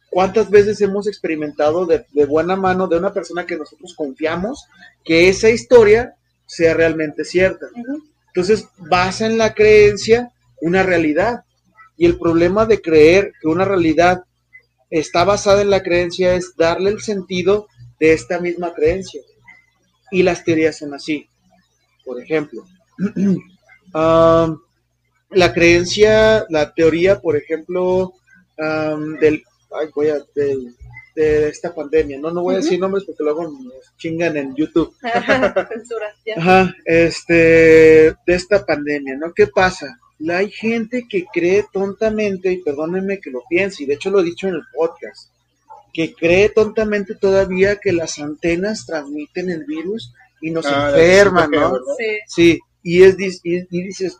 D: ¿cuántas veces hemos experimentado de, de buena mano de una persona que nosotros confiamos que esa historia sea realmente cierta? Entonces, basa en la creencia una realidad. Y el problema de creer que una realidad está basada en la creencia es darle el sentido de esta misma creencia. Y las teorías son así. Por ejemplo, la creencia, la teoría, por ejemplo, um, del, ay, voy a, del, de esta pandemia, ¿no? No voy a decir nombres porque luego nos chingan en YouTube.
C: Censura.
D: Ajá, este, de esta pandemia, ¿no? ¿Qué pasa? La- Hay gente que cree tontamente, y perdónenme que lo piense, y de hecho lo he dicho en el podcast, que cree tontamente todavía que las antenas transmiten el virus y nos
B: Ah,
D: enferman, ¿no?
C: Sí.
D: Sí, y es y, y dices,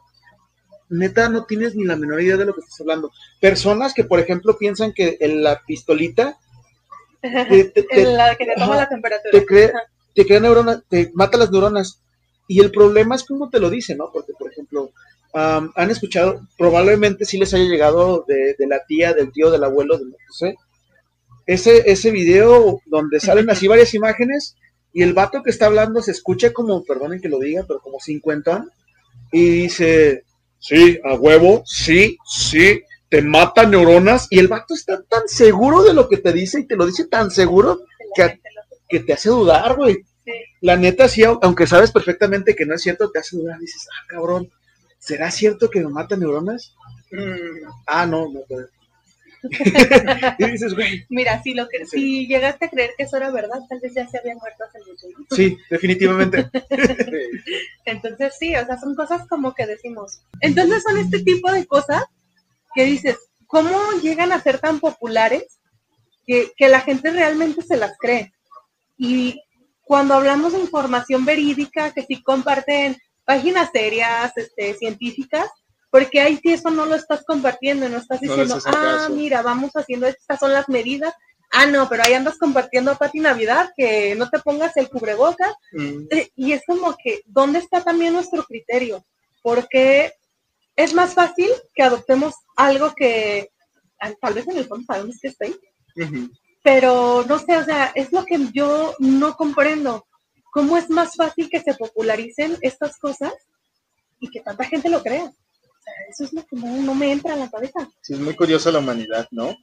D: neta, no tienes ni la menor idea de lo que estás hablando. Personas que, por ejemplo, piensan que en la pistolita te, te- te-
C: En la que te toma
D: Ajá.
C: la temperatura.
D: te crea,
C: Ajá.
D: te crea neuronas, te mata las neuronas. Y el problema es cómo te lo dice, ¿no? Porque, por ejemplo, han escuchado, probablemente sí les haya llegado de, de la tía, del tío, del abuelo, de que sé, ese, ese video donde salen así varias imágenes y el vato que está hablando se escucha como, perdonen que lo diga, pero como cincuentón y dice, sí, a huevo, sí, sí, te mata neuronas y el vato está tan seguro de lo que te dice y te lo dice tan seguro que, que te hace dudar, güey.
C: Sí.
D: La neta, sí, au- aunque sabes perfectamente que no es cierto, te hace dudar. Dices, ah, cabrón, ¿será cierto que me mata neuronas?
B: Mm,
D: Ah, no, no puede. y dices, güey,
C: Mira, si, lo que, si llegaste a creer que eso era verdad, tal vez ya se había muerto hace mucho. ¿no?
D: sí, definitivamente.
C: Entonces sí, o sea, son cosas como que decimos. Entonces son este tipo de cosas que dices, ¿cómo llegan a ser tan populares que, que la gente realmente se las cree? Y cuando hablamos de información verídica, que sí comparten páginas serias, este, científicas, porque ahí sí eso no lo estás compartiendo, no estás diciendo, ah,
B: caso".
C: mira, vamos haciendo estas son las medidas. Ah, no, pero ahí andas compartiendo a Pati Navidad, que no te pongas el cubrebocas,
B: Mm,
C: eh, Y es como que, ¿dónde está también nuestro criterio? Porque es más fácil que adoptemos algo que ah, tal vez en el fondo sabemos que está ahí, pero no sé, o sea, es lo que yo no comprendo. ¿Cómo es más fácil que se popularicen estas cosas y que tanta gente lo crea? O sea, eso es lo que no, no me entra en la cabeza.
B: Sí, es muy curiosa la humanidad, ¿no?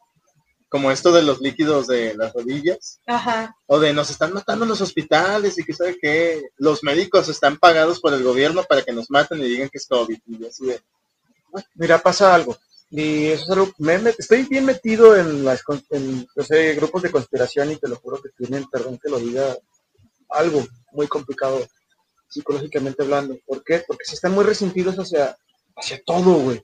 B: Como esto de los líquidos de las rodillas,
C: Ajá,
B: o de nos están matando en los hospitales y que sabe que los médicos están pagados por el gobierno para que nos maten y digan que es COVID. Y así de,
D: Mira, pasa algo. Y eso es algo, me met- estoy bien metido en las con- en, no sé, grupos de conspiración y te lo juro que tienen, perdón que lo diga, algo muy complicado psicológicamente hablando. ¿Por qué? Porque se están muy resentidos hacia, hacia todo, güey.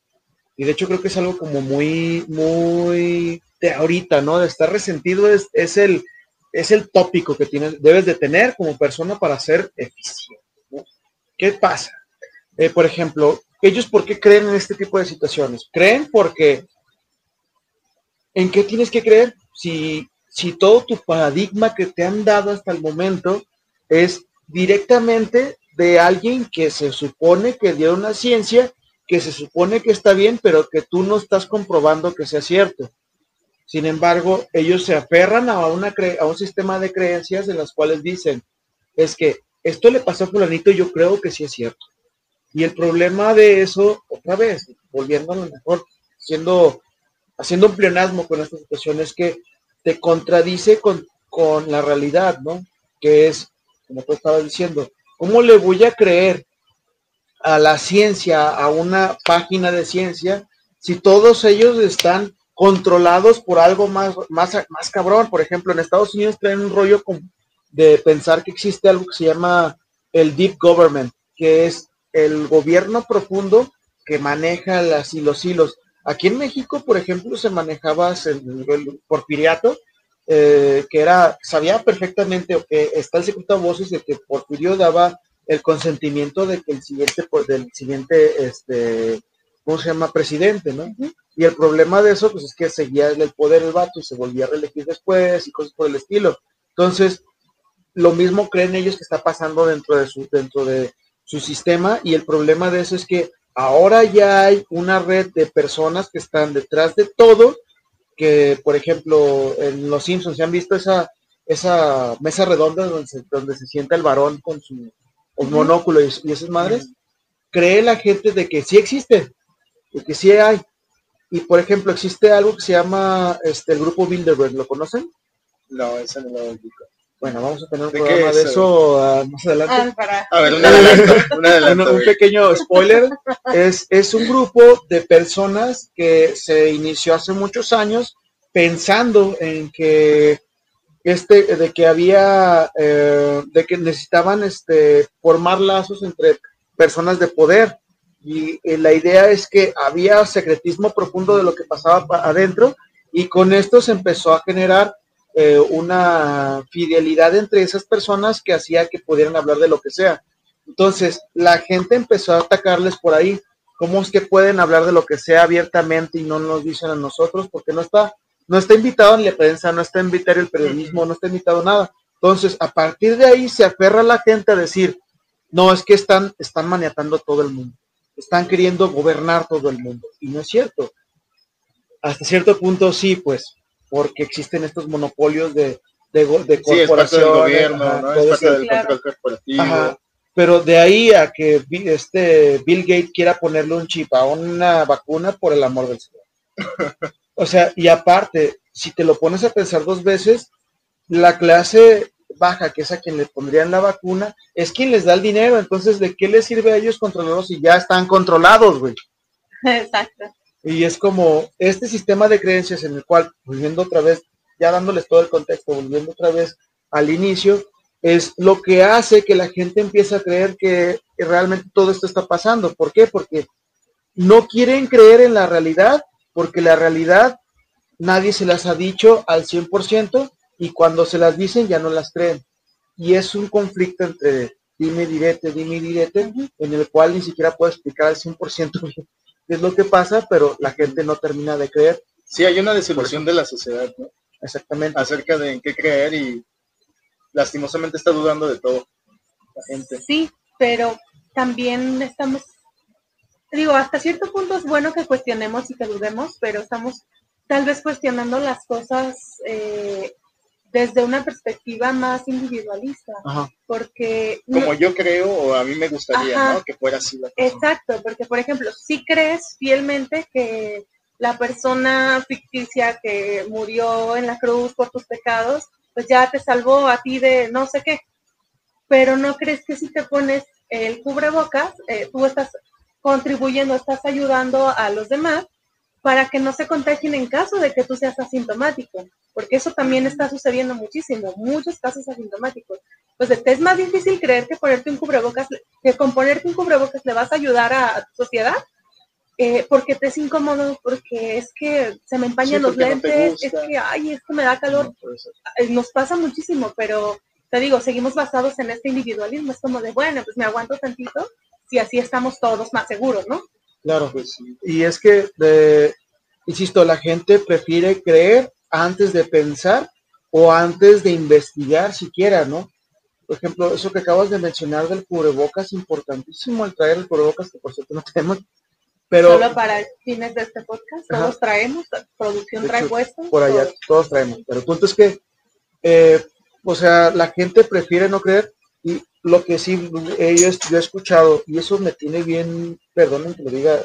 D: Y de hecho creo que es algo como muy, muy de ahorita, ¿no? De estar resentido es, es el, es el tópico que tienes, debes de tener como persona para ser eficiente. ¿no? ¿Qué pasa? Eh, por ejemplo, ellos por qué creen en este tipo de situaciones? Creen porque ¿en qué tienes que creer? Si, si todo tu paradigma que te han dado hasta el momento es directamente de alguien que se supone que dio una ciencia, que se supone que está bien, pero que tú no estás comprobando que sea cierto. Sin embargo, ellos se aferran a, una a un sistema de creencias en las cuales dicen, es que esto le pasó a fulanito y yo creo que sí es cierto. Y el problema de eso, otra vez, volviendo a lo mejor, siendo, haciendo un pleonasmo con esta situación, es que te contradice con, con la realidad, ¿no? Que es, como tú estabas diciendo, ¿cómo le voy a creer a la ciencia, a una página de ciencia, si todos ellos están controlados por algo más, más, más cabrón? Por ejemplo, en Estados Unidos traen un rollo de pensar que existe algo que se llama el deep government, que es el gobierno profundo que maneja las y los hilos. Aquí en México, por ejemplo, se manejaba el, el porfiriato, eh, que era, sabía perfectamente, o que está el secreto a voces de que Porfirio daba el consentimiento de que el siguiente, pues, del siguiente, este, ¿cómo se llama? Presidente, ¿no? Y el problema de eso, pues es que seguía en el poder el vato y se volvía a reelegir después y cosas por el estilo. Entonces, lo mismo creen ellos que está pasando dentro de su, dentro de su sistema y el problema de eso es que ahora ya hay una red de personas que están detrás de todo, que por ejemplo en Los Simpsons se han visto esa, esa mesa redonda donde se, donde se sienta el varón con su monóculo y, y esas madres, cree la gente de que sí existe, de que sí hay. Y por ejemplo, existe algo que se llama este, el grupo Bilderberg, ¿lo conocen?
B: no, ese no lo ubico.
D: Bueno, vamos a tener un
B: ¿De qué
D: programa
B: es,
D: de eso ah, más adelante.
C: Ah, para.
B: A ver, un adelanto, un adelanto.
D: Bueno, un
B: güey.
D: pequeño spoiler. Es, es un grupo de personas que se inició hace muchos años pensando en que este, de que había, eh, de que necesitaban este, formar lazos entre personas de poder. Y eh, la idea es que había secretismo profundo de lo que pasaba adentro y con esto se empezó a generar eh, una fidelidad entre esas personas que hacía que pudieran hablar de lo que sea. Entonces, la gente empezó a atacarles por ahí. ¿Cómo es que pueden hablar de lo que sea abiertamente y no nos dicen a nosotros? Porque no está, no está invitado en la prensa, no está invitado el periodismo, no está invitado nada. Entonces, a partir de ahí se aferra la gente a decir, no, es que están, están maniatando todo el mundo, están queriendo gobernar todo el mundo. Y no es cierto. Hasta cierto punto sí, pues, porque existen estos monopolios de, de, de corporación.
B: del gobierno, ¿no? Es parte del control corporativo.
D: Pero de ahí a que este Bill Gates quiera ponerle un chip a una vacuna, por el amor del Señor. o sea, y aparte, si te lo pones a pensar dos veces, la clase baja, que es a quien le pondrían la vacuna, es quien les da el dinero. Entonces, ¿de qué les sirve a ellos controlarlos si ya están controlados, güey?
C: Exacto.
D: Y es como este sistema de creencias en el cual, volviendo otra vez, ya dándoles todo el contexto, volviendo otra vez al inicio, es lo que hace que la gente empiece a creer que, realmente todo esto está pasando. ¿Por qué? Porque no quieren creer en la realidad, porque la realidad nadie se las ha dicho al 100% y cuando se las dicen ya no las creen. Y es un conflicto entre dime direte, dime direte, en el cual ni siquiera puedo explicar al 100% qué es lo que pasa, pero la gente no termina de creer.
B: Sí, hay una desilusión de la sociedad, ¿no?
D: Exactamente.
B: Acerca de en qué creer y lastimosamente está dudando de todo la gente.
C: Sí, pero también estamos, digo, hasta cierto punto es bueno que cuestionemos y que dudemos, pero estamos tal vez cuestionando las cosas eh, desde una perspectiva más individualista, porque...
B: Como yo creo o a mí me gustaría, ¿no? Que fuera así. La
C: Exacto, porque por ejemplo, si crees fielmente que la persona ficticia que murió en la cruz por tus pecados pues ya te salvó a ti de no sé qué. Pero no crees que si te pones el cubrebocas, eh, tú estás contribuyendo, estás ayudando a los demás para que no se contagien en caso de que tú seas asintomático, porque eso también está sucediendo muchísimo, muchos casos asintomáticos. Pues te es más difícil creer que ponerte un cubrebocas, que con ponerte un cubrebocas le vas a ayudar a tu sociedad eh, porque te es incómodo, porque es que se me empañan los lentes, es que, ay, esto me da calor. Nos pasa muchísimo, pero te digo, seguimos basados en este individualismo. Es como de, bueno, pues me aguanto tantito, si así estamos todos más seguros, ¿no?
D: Claro, pues Y es que, insisto, la gente prefiere creer antes de pensar o antes de investigar siquiera, ¿no? Por ejemplo, eso que acabas de mencionar del cubrebocas, importantísimo el traer el cubrebocas, que por cierto no tenemos,
C: Solo para fines de este podcast, todos traemos, producción trae puesto.
D: Por allá, todos. traemos. Pero el punto es que, eh, o sea, la gente prefiere no creer lo que sí ellos, yo he escuchado, y eso me tiene bien, perdonen que lo diga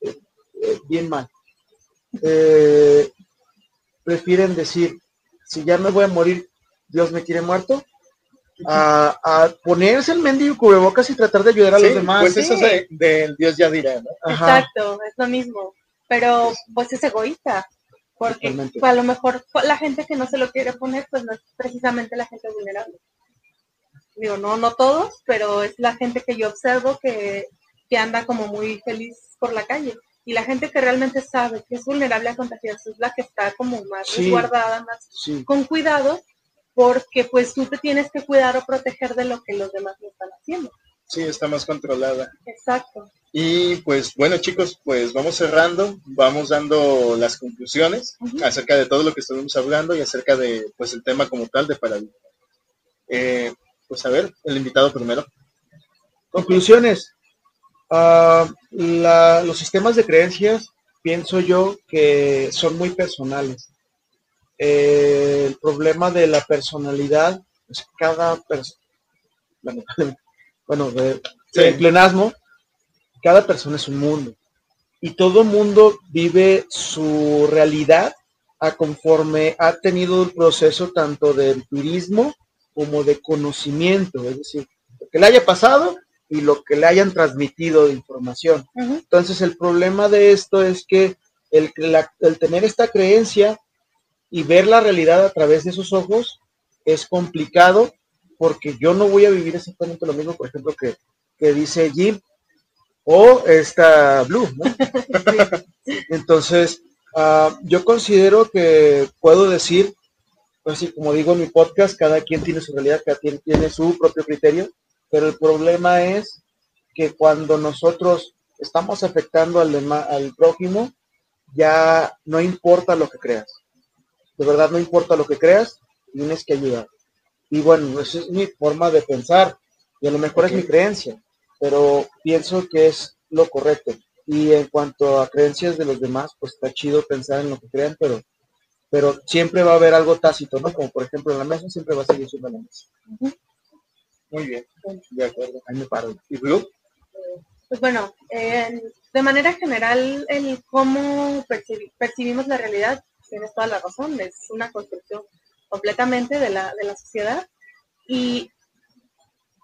D: eh, eh, bien mal, prefieren decir, si ya me voy a morir, Dios me quiere muerto, a, ponerse el mendigo cubrebocas y tratar de ayudar a los demás.
B: Pues eso es del Dios ya dirá, ¿no?
C: Exacto, es lo mismo. Pero pues es egoísta, porque a lo mejor la gente que no se lo quiere poner, pues no es precisamente la gente vulnerable. Digo, no, no todos, pero es la gente que yo observo que, que anda como muy feliz por la calle. Y la gente que realmente sabe que es vulnerable a contagiarse es la que está como más resguardada, más con cuidado porque pues tú te tienes que cuidar o proteger de lo que los demás no están haciendo.
B: Sí, está más controlada.
C: Exacto.
B: Y pues bueno chicos, pues vamos cerrando, vamos dando las conclusiones acerca de todo lo que estuvimos hablando y acerca de pues el tema como tal de paradigma. Eh, pues a ver, el invitado primero.
D: Conclusiones. Ah, los sistemas de creencias pienso yo que son muy personales. Eh, el problema de la personalidad, es cada persona, bueno, de, plenasmo, cada persona es un mundo y todo mundo vive su realidad a conforme ha tenido el proceso tanto de empirismo como de conocimiento, es decir, lo que le haya pasado y lo que le hayan transmitido de información. Entonces el problema de esto es que el, el tener esta creencia y ver la realidad a través de esos ojos es complicado porque yo no voy a vivir exactamente lo mismo, por ejemplo, que, que dice Jim o esta Blue, ¿no? Entonces, ah, yo considero que puedo decir, pues sí, como digo en mi podcast, cada quien tiene su realidad, cada quien tiene su propio criterio, pero el problema es que cuando nosotros estamos afectando al, dema- al prójimo, ya no importa lo que creas. De verdad, no importa lo que creas, tienes que ayudar. Y bueno, esa es mi forma de pensar, y a lo mejor es mi creencia, pero pienso que es lo correcto. Y en cuanto a creencias de los demás, pues está chido pensar en lo que crean, pero, pero siempre va a haber algo tácito, ¿no? Como por ejemplo en la mesa siempre va a seguir siendo la mesa.
B: Muy bien, de acuerdo.
D: Ahí me paro.
B: ¿Y Blue?
C: Pues bueno, eh, de manera general, el cómo percibi- percibimos la realidad, tienes toda la razón, es una construcción completamente de la, de la sociedad y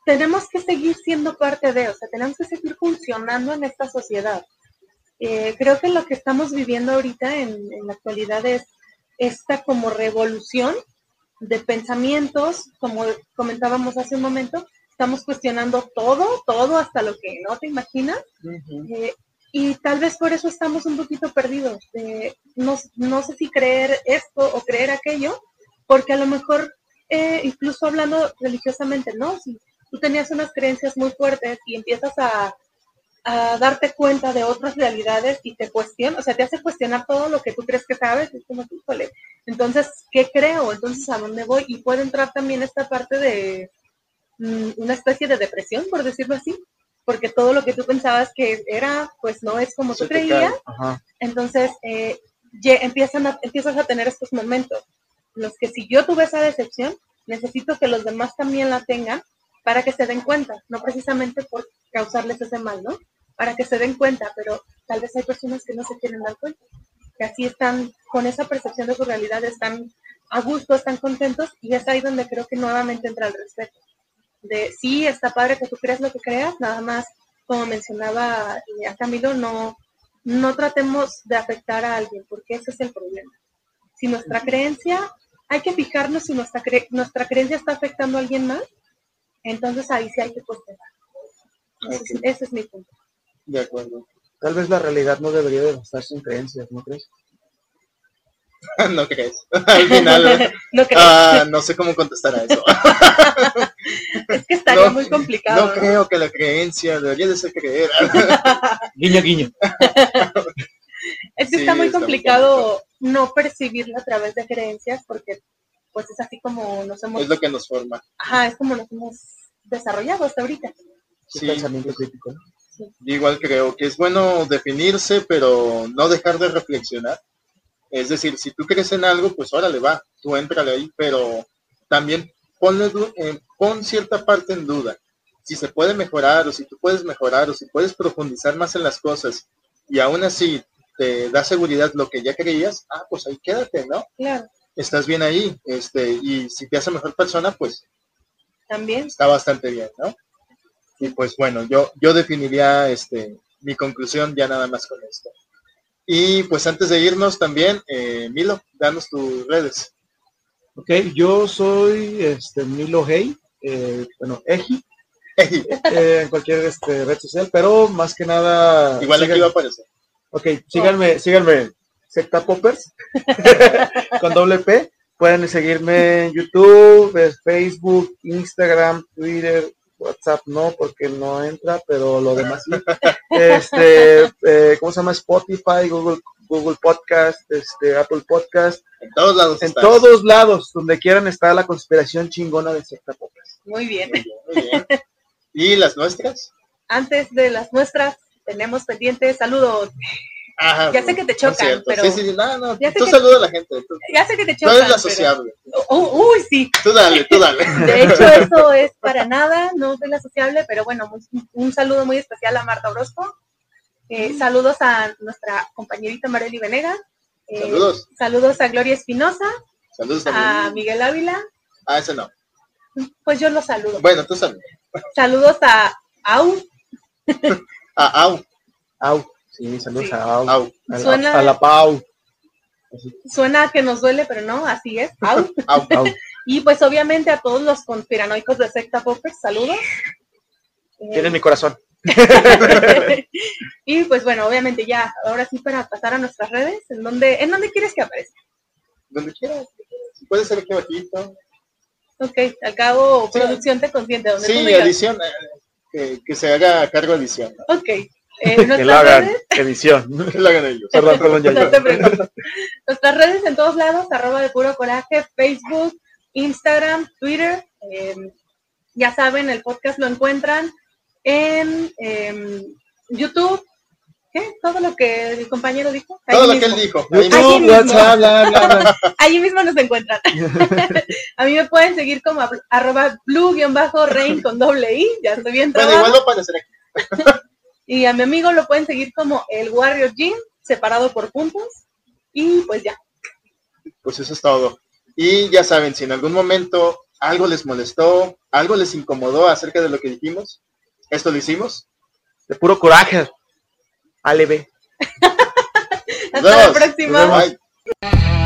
C: tenemos que seguir siendo parte de, o sea, tenemos que seguir funcionando en esta sociedad. Eh, creo que lo que estamos viviendo ahorita en, en la actualidad es esta como revolución de pensamientos, como comentábamos hace un momento, estamos cuestionando todo, todo hasta lo que no te imaginas. eh, y tal vez por eso estamos un poquito perdidos. de no, no sé si creer esto o creer aquello, porque a lo mejor, eh, incluso hablando religiosamente, ¿no? Si tú tenías unas creencias muy fuertes y empiezas a, a darte cuenta de otras realidades y te cuestiona, o sea, te hace cuestionar todo lo que tú crees que sabes, es como, híjole, entonces, ¿qué creo? Entonces, ¿a dónde voy? Y puede entrar también esta parte de mm, una especie de depresión, por decirlo así, porque todo lo que tú pensabas que era, pues no es como tú
B: Se
C: creías. Entonces, eh, empiezan a- empiezas a tener estos momentos en los que si yo tuve esa decepción, necesito que los demás también la tengan para que se den cuenta, no precisamente por causarles ese mal, ¿no? Para que se den cuenta, pero tal vez hay personas que no se quieren dar cuenta, que así están con esa percepción de su realidad, están a gusto, están contentos y es ahí donde creo que nuevamente entra el respeto. De sí, está padre que tú creas lo que creas, nada más, como mencionaba eh, a Camilo, no, no tratemos de afectar a alguien, porque ese es el problema. Si nuestra creencia, hay que fijarnos si nuestra, cre- nuestra creencia está afectando a alguien más, entonces ahí sí hay que cuestionar. Ese, es- ese es mi punto.
B: De acuerdo.
D: Tal vez la realidad no debería de basarse en creencias, ¿no crees?
B: no crees. Al final,
C: no creo.
B: ah, no sé cómo contestar a eso.
C: es que estaría
B: no,
C: muy complicado.
B: No creo que la creencia debería de ser creer.
D: Guiño, guiño.
C: Es que
B: Sí,
C: está muy
B: está muy
C: complicado no percibirlo a través de creencias porque pues es así como nos hemos,
B: es lo que nos forma.
C: ajá, es como nos hemos desarrollado hasta ahorita.
B: Sí,
D: pensamiento crítico. ¿no?
B: Yo igual creo que es bueno definirse, pero no dejar de reflexionar. Es decir, si tú crees en algo, pues órale, va, tú entrale ahí, pero también ponle eh, pon cierta parte en duda. Si se puede mejorar, o si tú puedes mejorar, o si puedes profundizar más en las cosas, y aún así te da seguridad lo que ya creías, ah, pues ahí quédate, ¿no?
C: Claro,
B: Estás bien ahí, este, y si te hace mejor persona, pues
C: también.
B: está bastante bien, ¿no? Y pues bueno, yo, yo definiría este, mi conclusión ya nada más con esto. Y pues antes de irnos también, eh, Milo, danos tus redes.
D: Ok, yo soy este, Milo Hey, eh, bueno, Eji,
B: Ey,
D: eh, en cualquier este, red social, pero más que nada.
B: igual aquí va a aparecer.
D: Ok, síganme, síganme, Secta Poppers, con doble P. Pueden seguirme en YouTube, Facebook, Instagram, Twitter, WhatsApp no, porque no entra, pero lo demás sí. Este, eh, ¿cómo se llama? Spotify, Google, Google Podcast, este, Apple Podcast,
B: En todos lados.
D: en
B: estás.
D: todos lados, donde quieran está la conspiración chingona de Secta Poppers.
C: Muy bien.
B: Muy bien, muy bien. ¿Y las nuestras?
C: Antes de las muestras, tenemos pendientes saludos.
B: Ajá,
C: Ya sé que te
B: no es
C: chocan, pero-
B: Sí, sí, no, no, tú saluda a la gente. Tú,
C: Ya sé que te chocan.
B: eres la
C: pero-
B: sociable.
C: Oh, uy, sí.
B: Tú dale, tú dale.
C: De hecho, eso es para nada, no soy la sociable, pero bueno, un, un saludo muy especial a Marta Orozco. Eh, saludos a nuestra compañerita Marely Venegas. Eh,
B: Saludos.
C: Saludos a Gloria Espinosa,
B: Saludos
C: a. Miguel Ávila.
B: Ah, ese no.
C: Pues yo los saludo.
B: Bueno, tú saludos.
C: Saludos a Au.
B: Ah, au,
D: Au. Sí, saludos
C: Sí.
D: a Au.
B: au.
D: A, la-
C: Suena-
D: a la Pau.
C: Suena que nos duele, pero no, así es. Au.
B: Au.
F: Au.
C: Y pues obviamente a todos los conspiranoicos de Secta Poppers, saludos. Eh,
D: Tienen mi corazón.
C: y pues bueno, obviamente ya, ahora sí para pasar a nuestras redes, ¿en dónde, ¿en dónde quieres que aparezca?
B: Donde quieras. Puede ser aquí abajito.
C: Ok, al cabo,
B: Sí.
C: producción te consiente. Donde
B: Sí, edición. eh, que, que se haga cargo de edición. ¿no?
C: Ok. Eh,
F: Que lo
C: nuestras
F: hagan.
C: redes,
F: Edición.
B: Que lo hagan ellos.
F: Perdón, perdón, ya.
C: no preocupes. Nuestras redes en todos lados, arroba de puro coraje, Facebook, Instagram, Twitter. eh, ya saben, el podcast lo encuentran en em, YouTube. ¿Qué? Todo lo que el compañero dijo. Ahí
B: Todo lo que él
C: mismo.
B: dijo. ahí mismo.
C: Ahí
F: YouTube,
C: mismo.
F: WhatsApp, bla, bla, bla.
C: Allí mismo nos encuentran. a mí me pueden seguir como arroba blue-rain con doble i, ya estoy bien
B: Bueno, igual lo pueden hacer aquí.
C: Y a mi amigo lo pueden seguir como el Warrior Gym, separado por puntos. Y pues ya.
B: Pues eso es todo. Y ya saben, si en algún momento algo les molestó, algo les incomodó acerca de lo que dijimos, esto lo hicimos.
D: De puro coraje. Ale, ve.
B: Nos
C: Hasta la
B: vemos.
C: próxima.
B: Bye.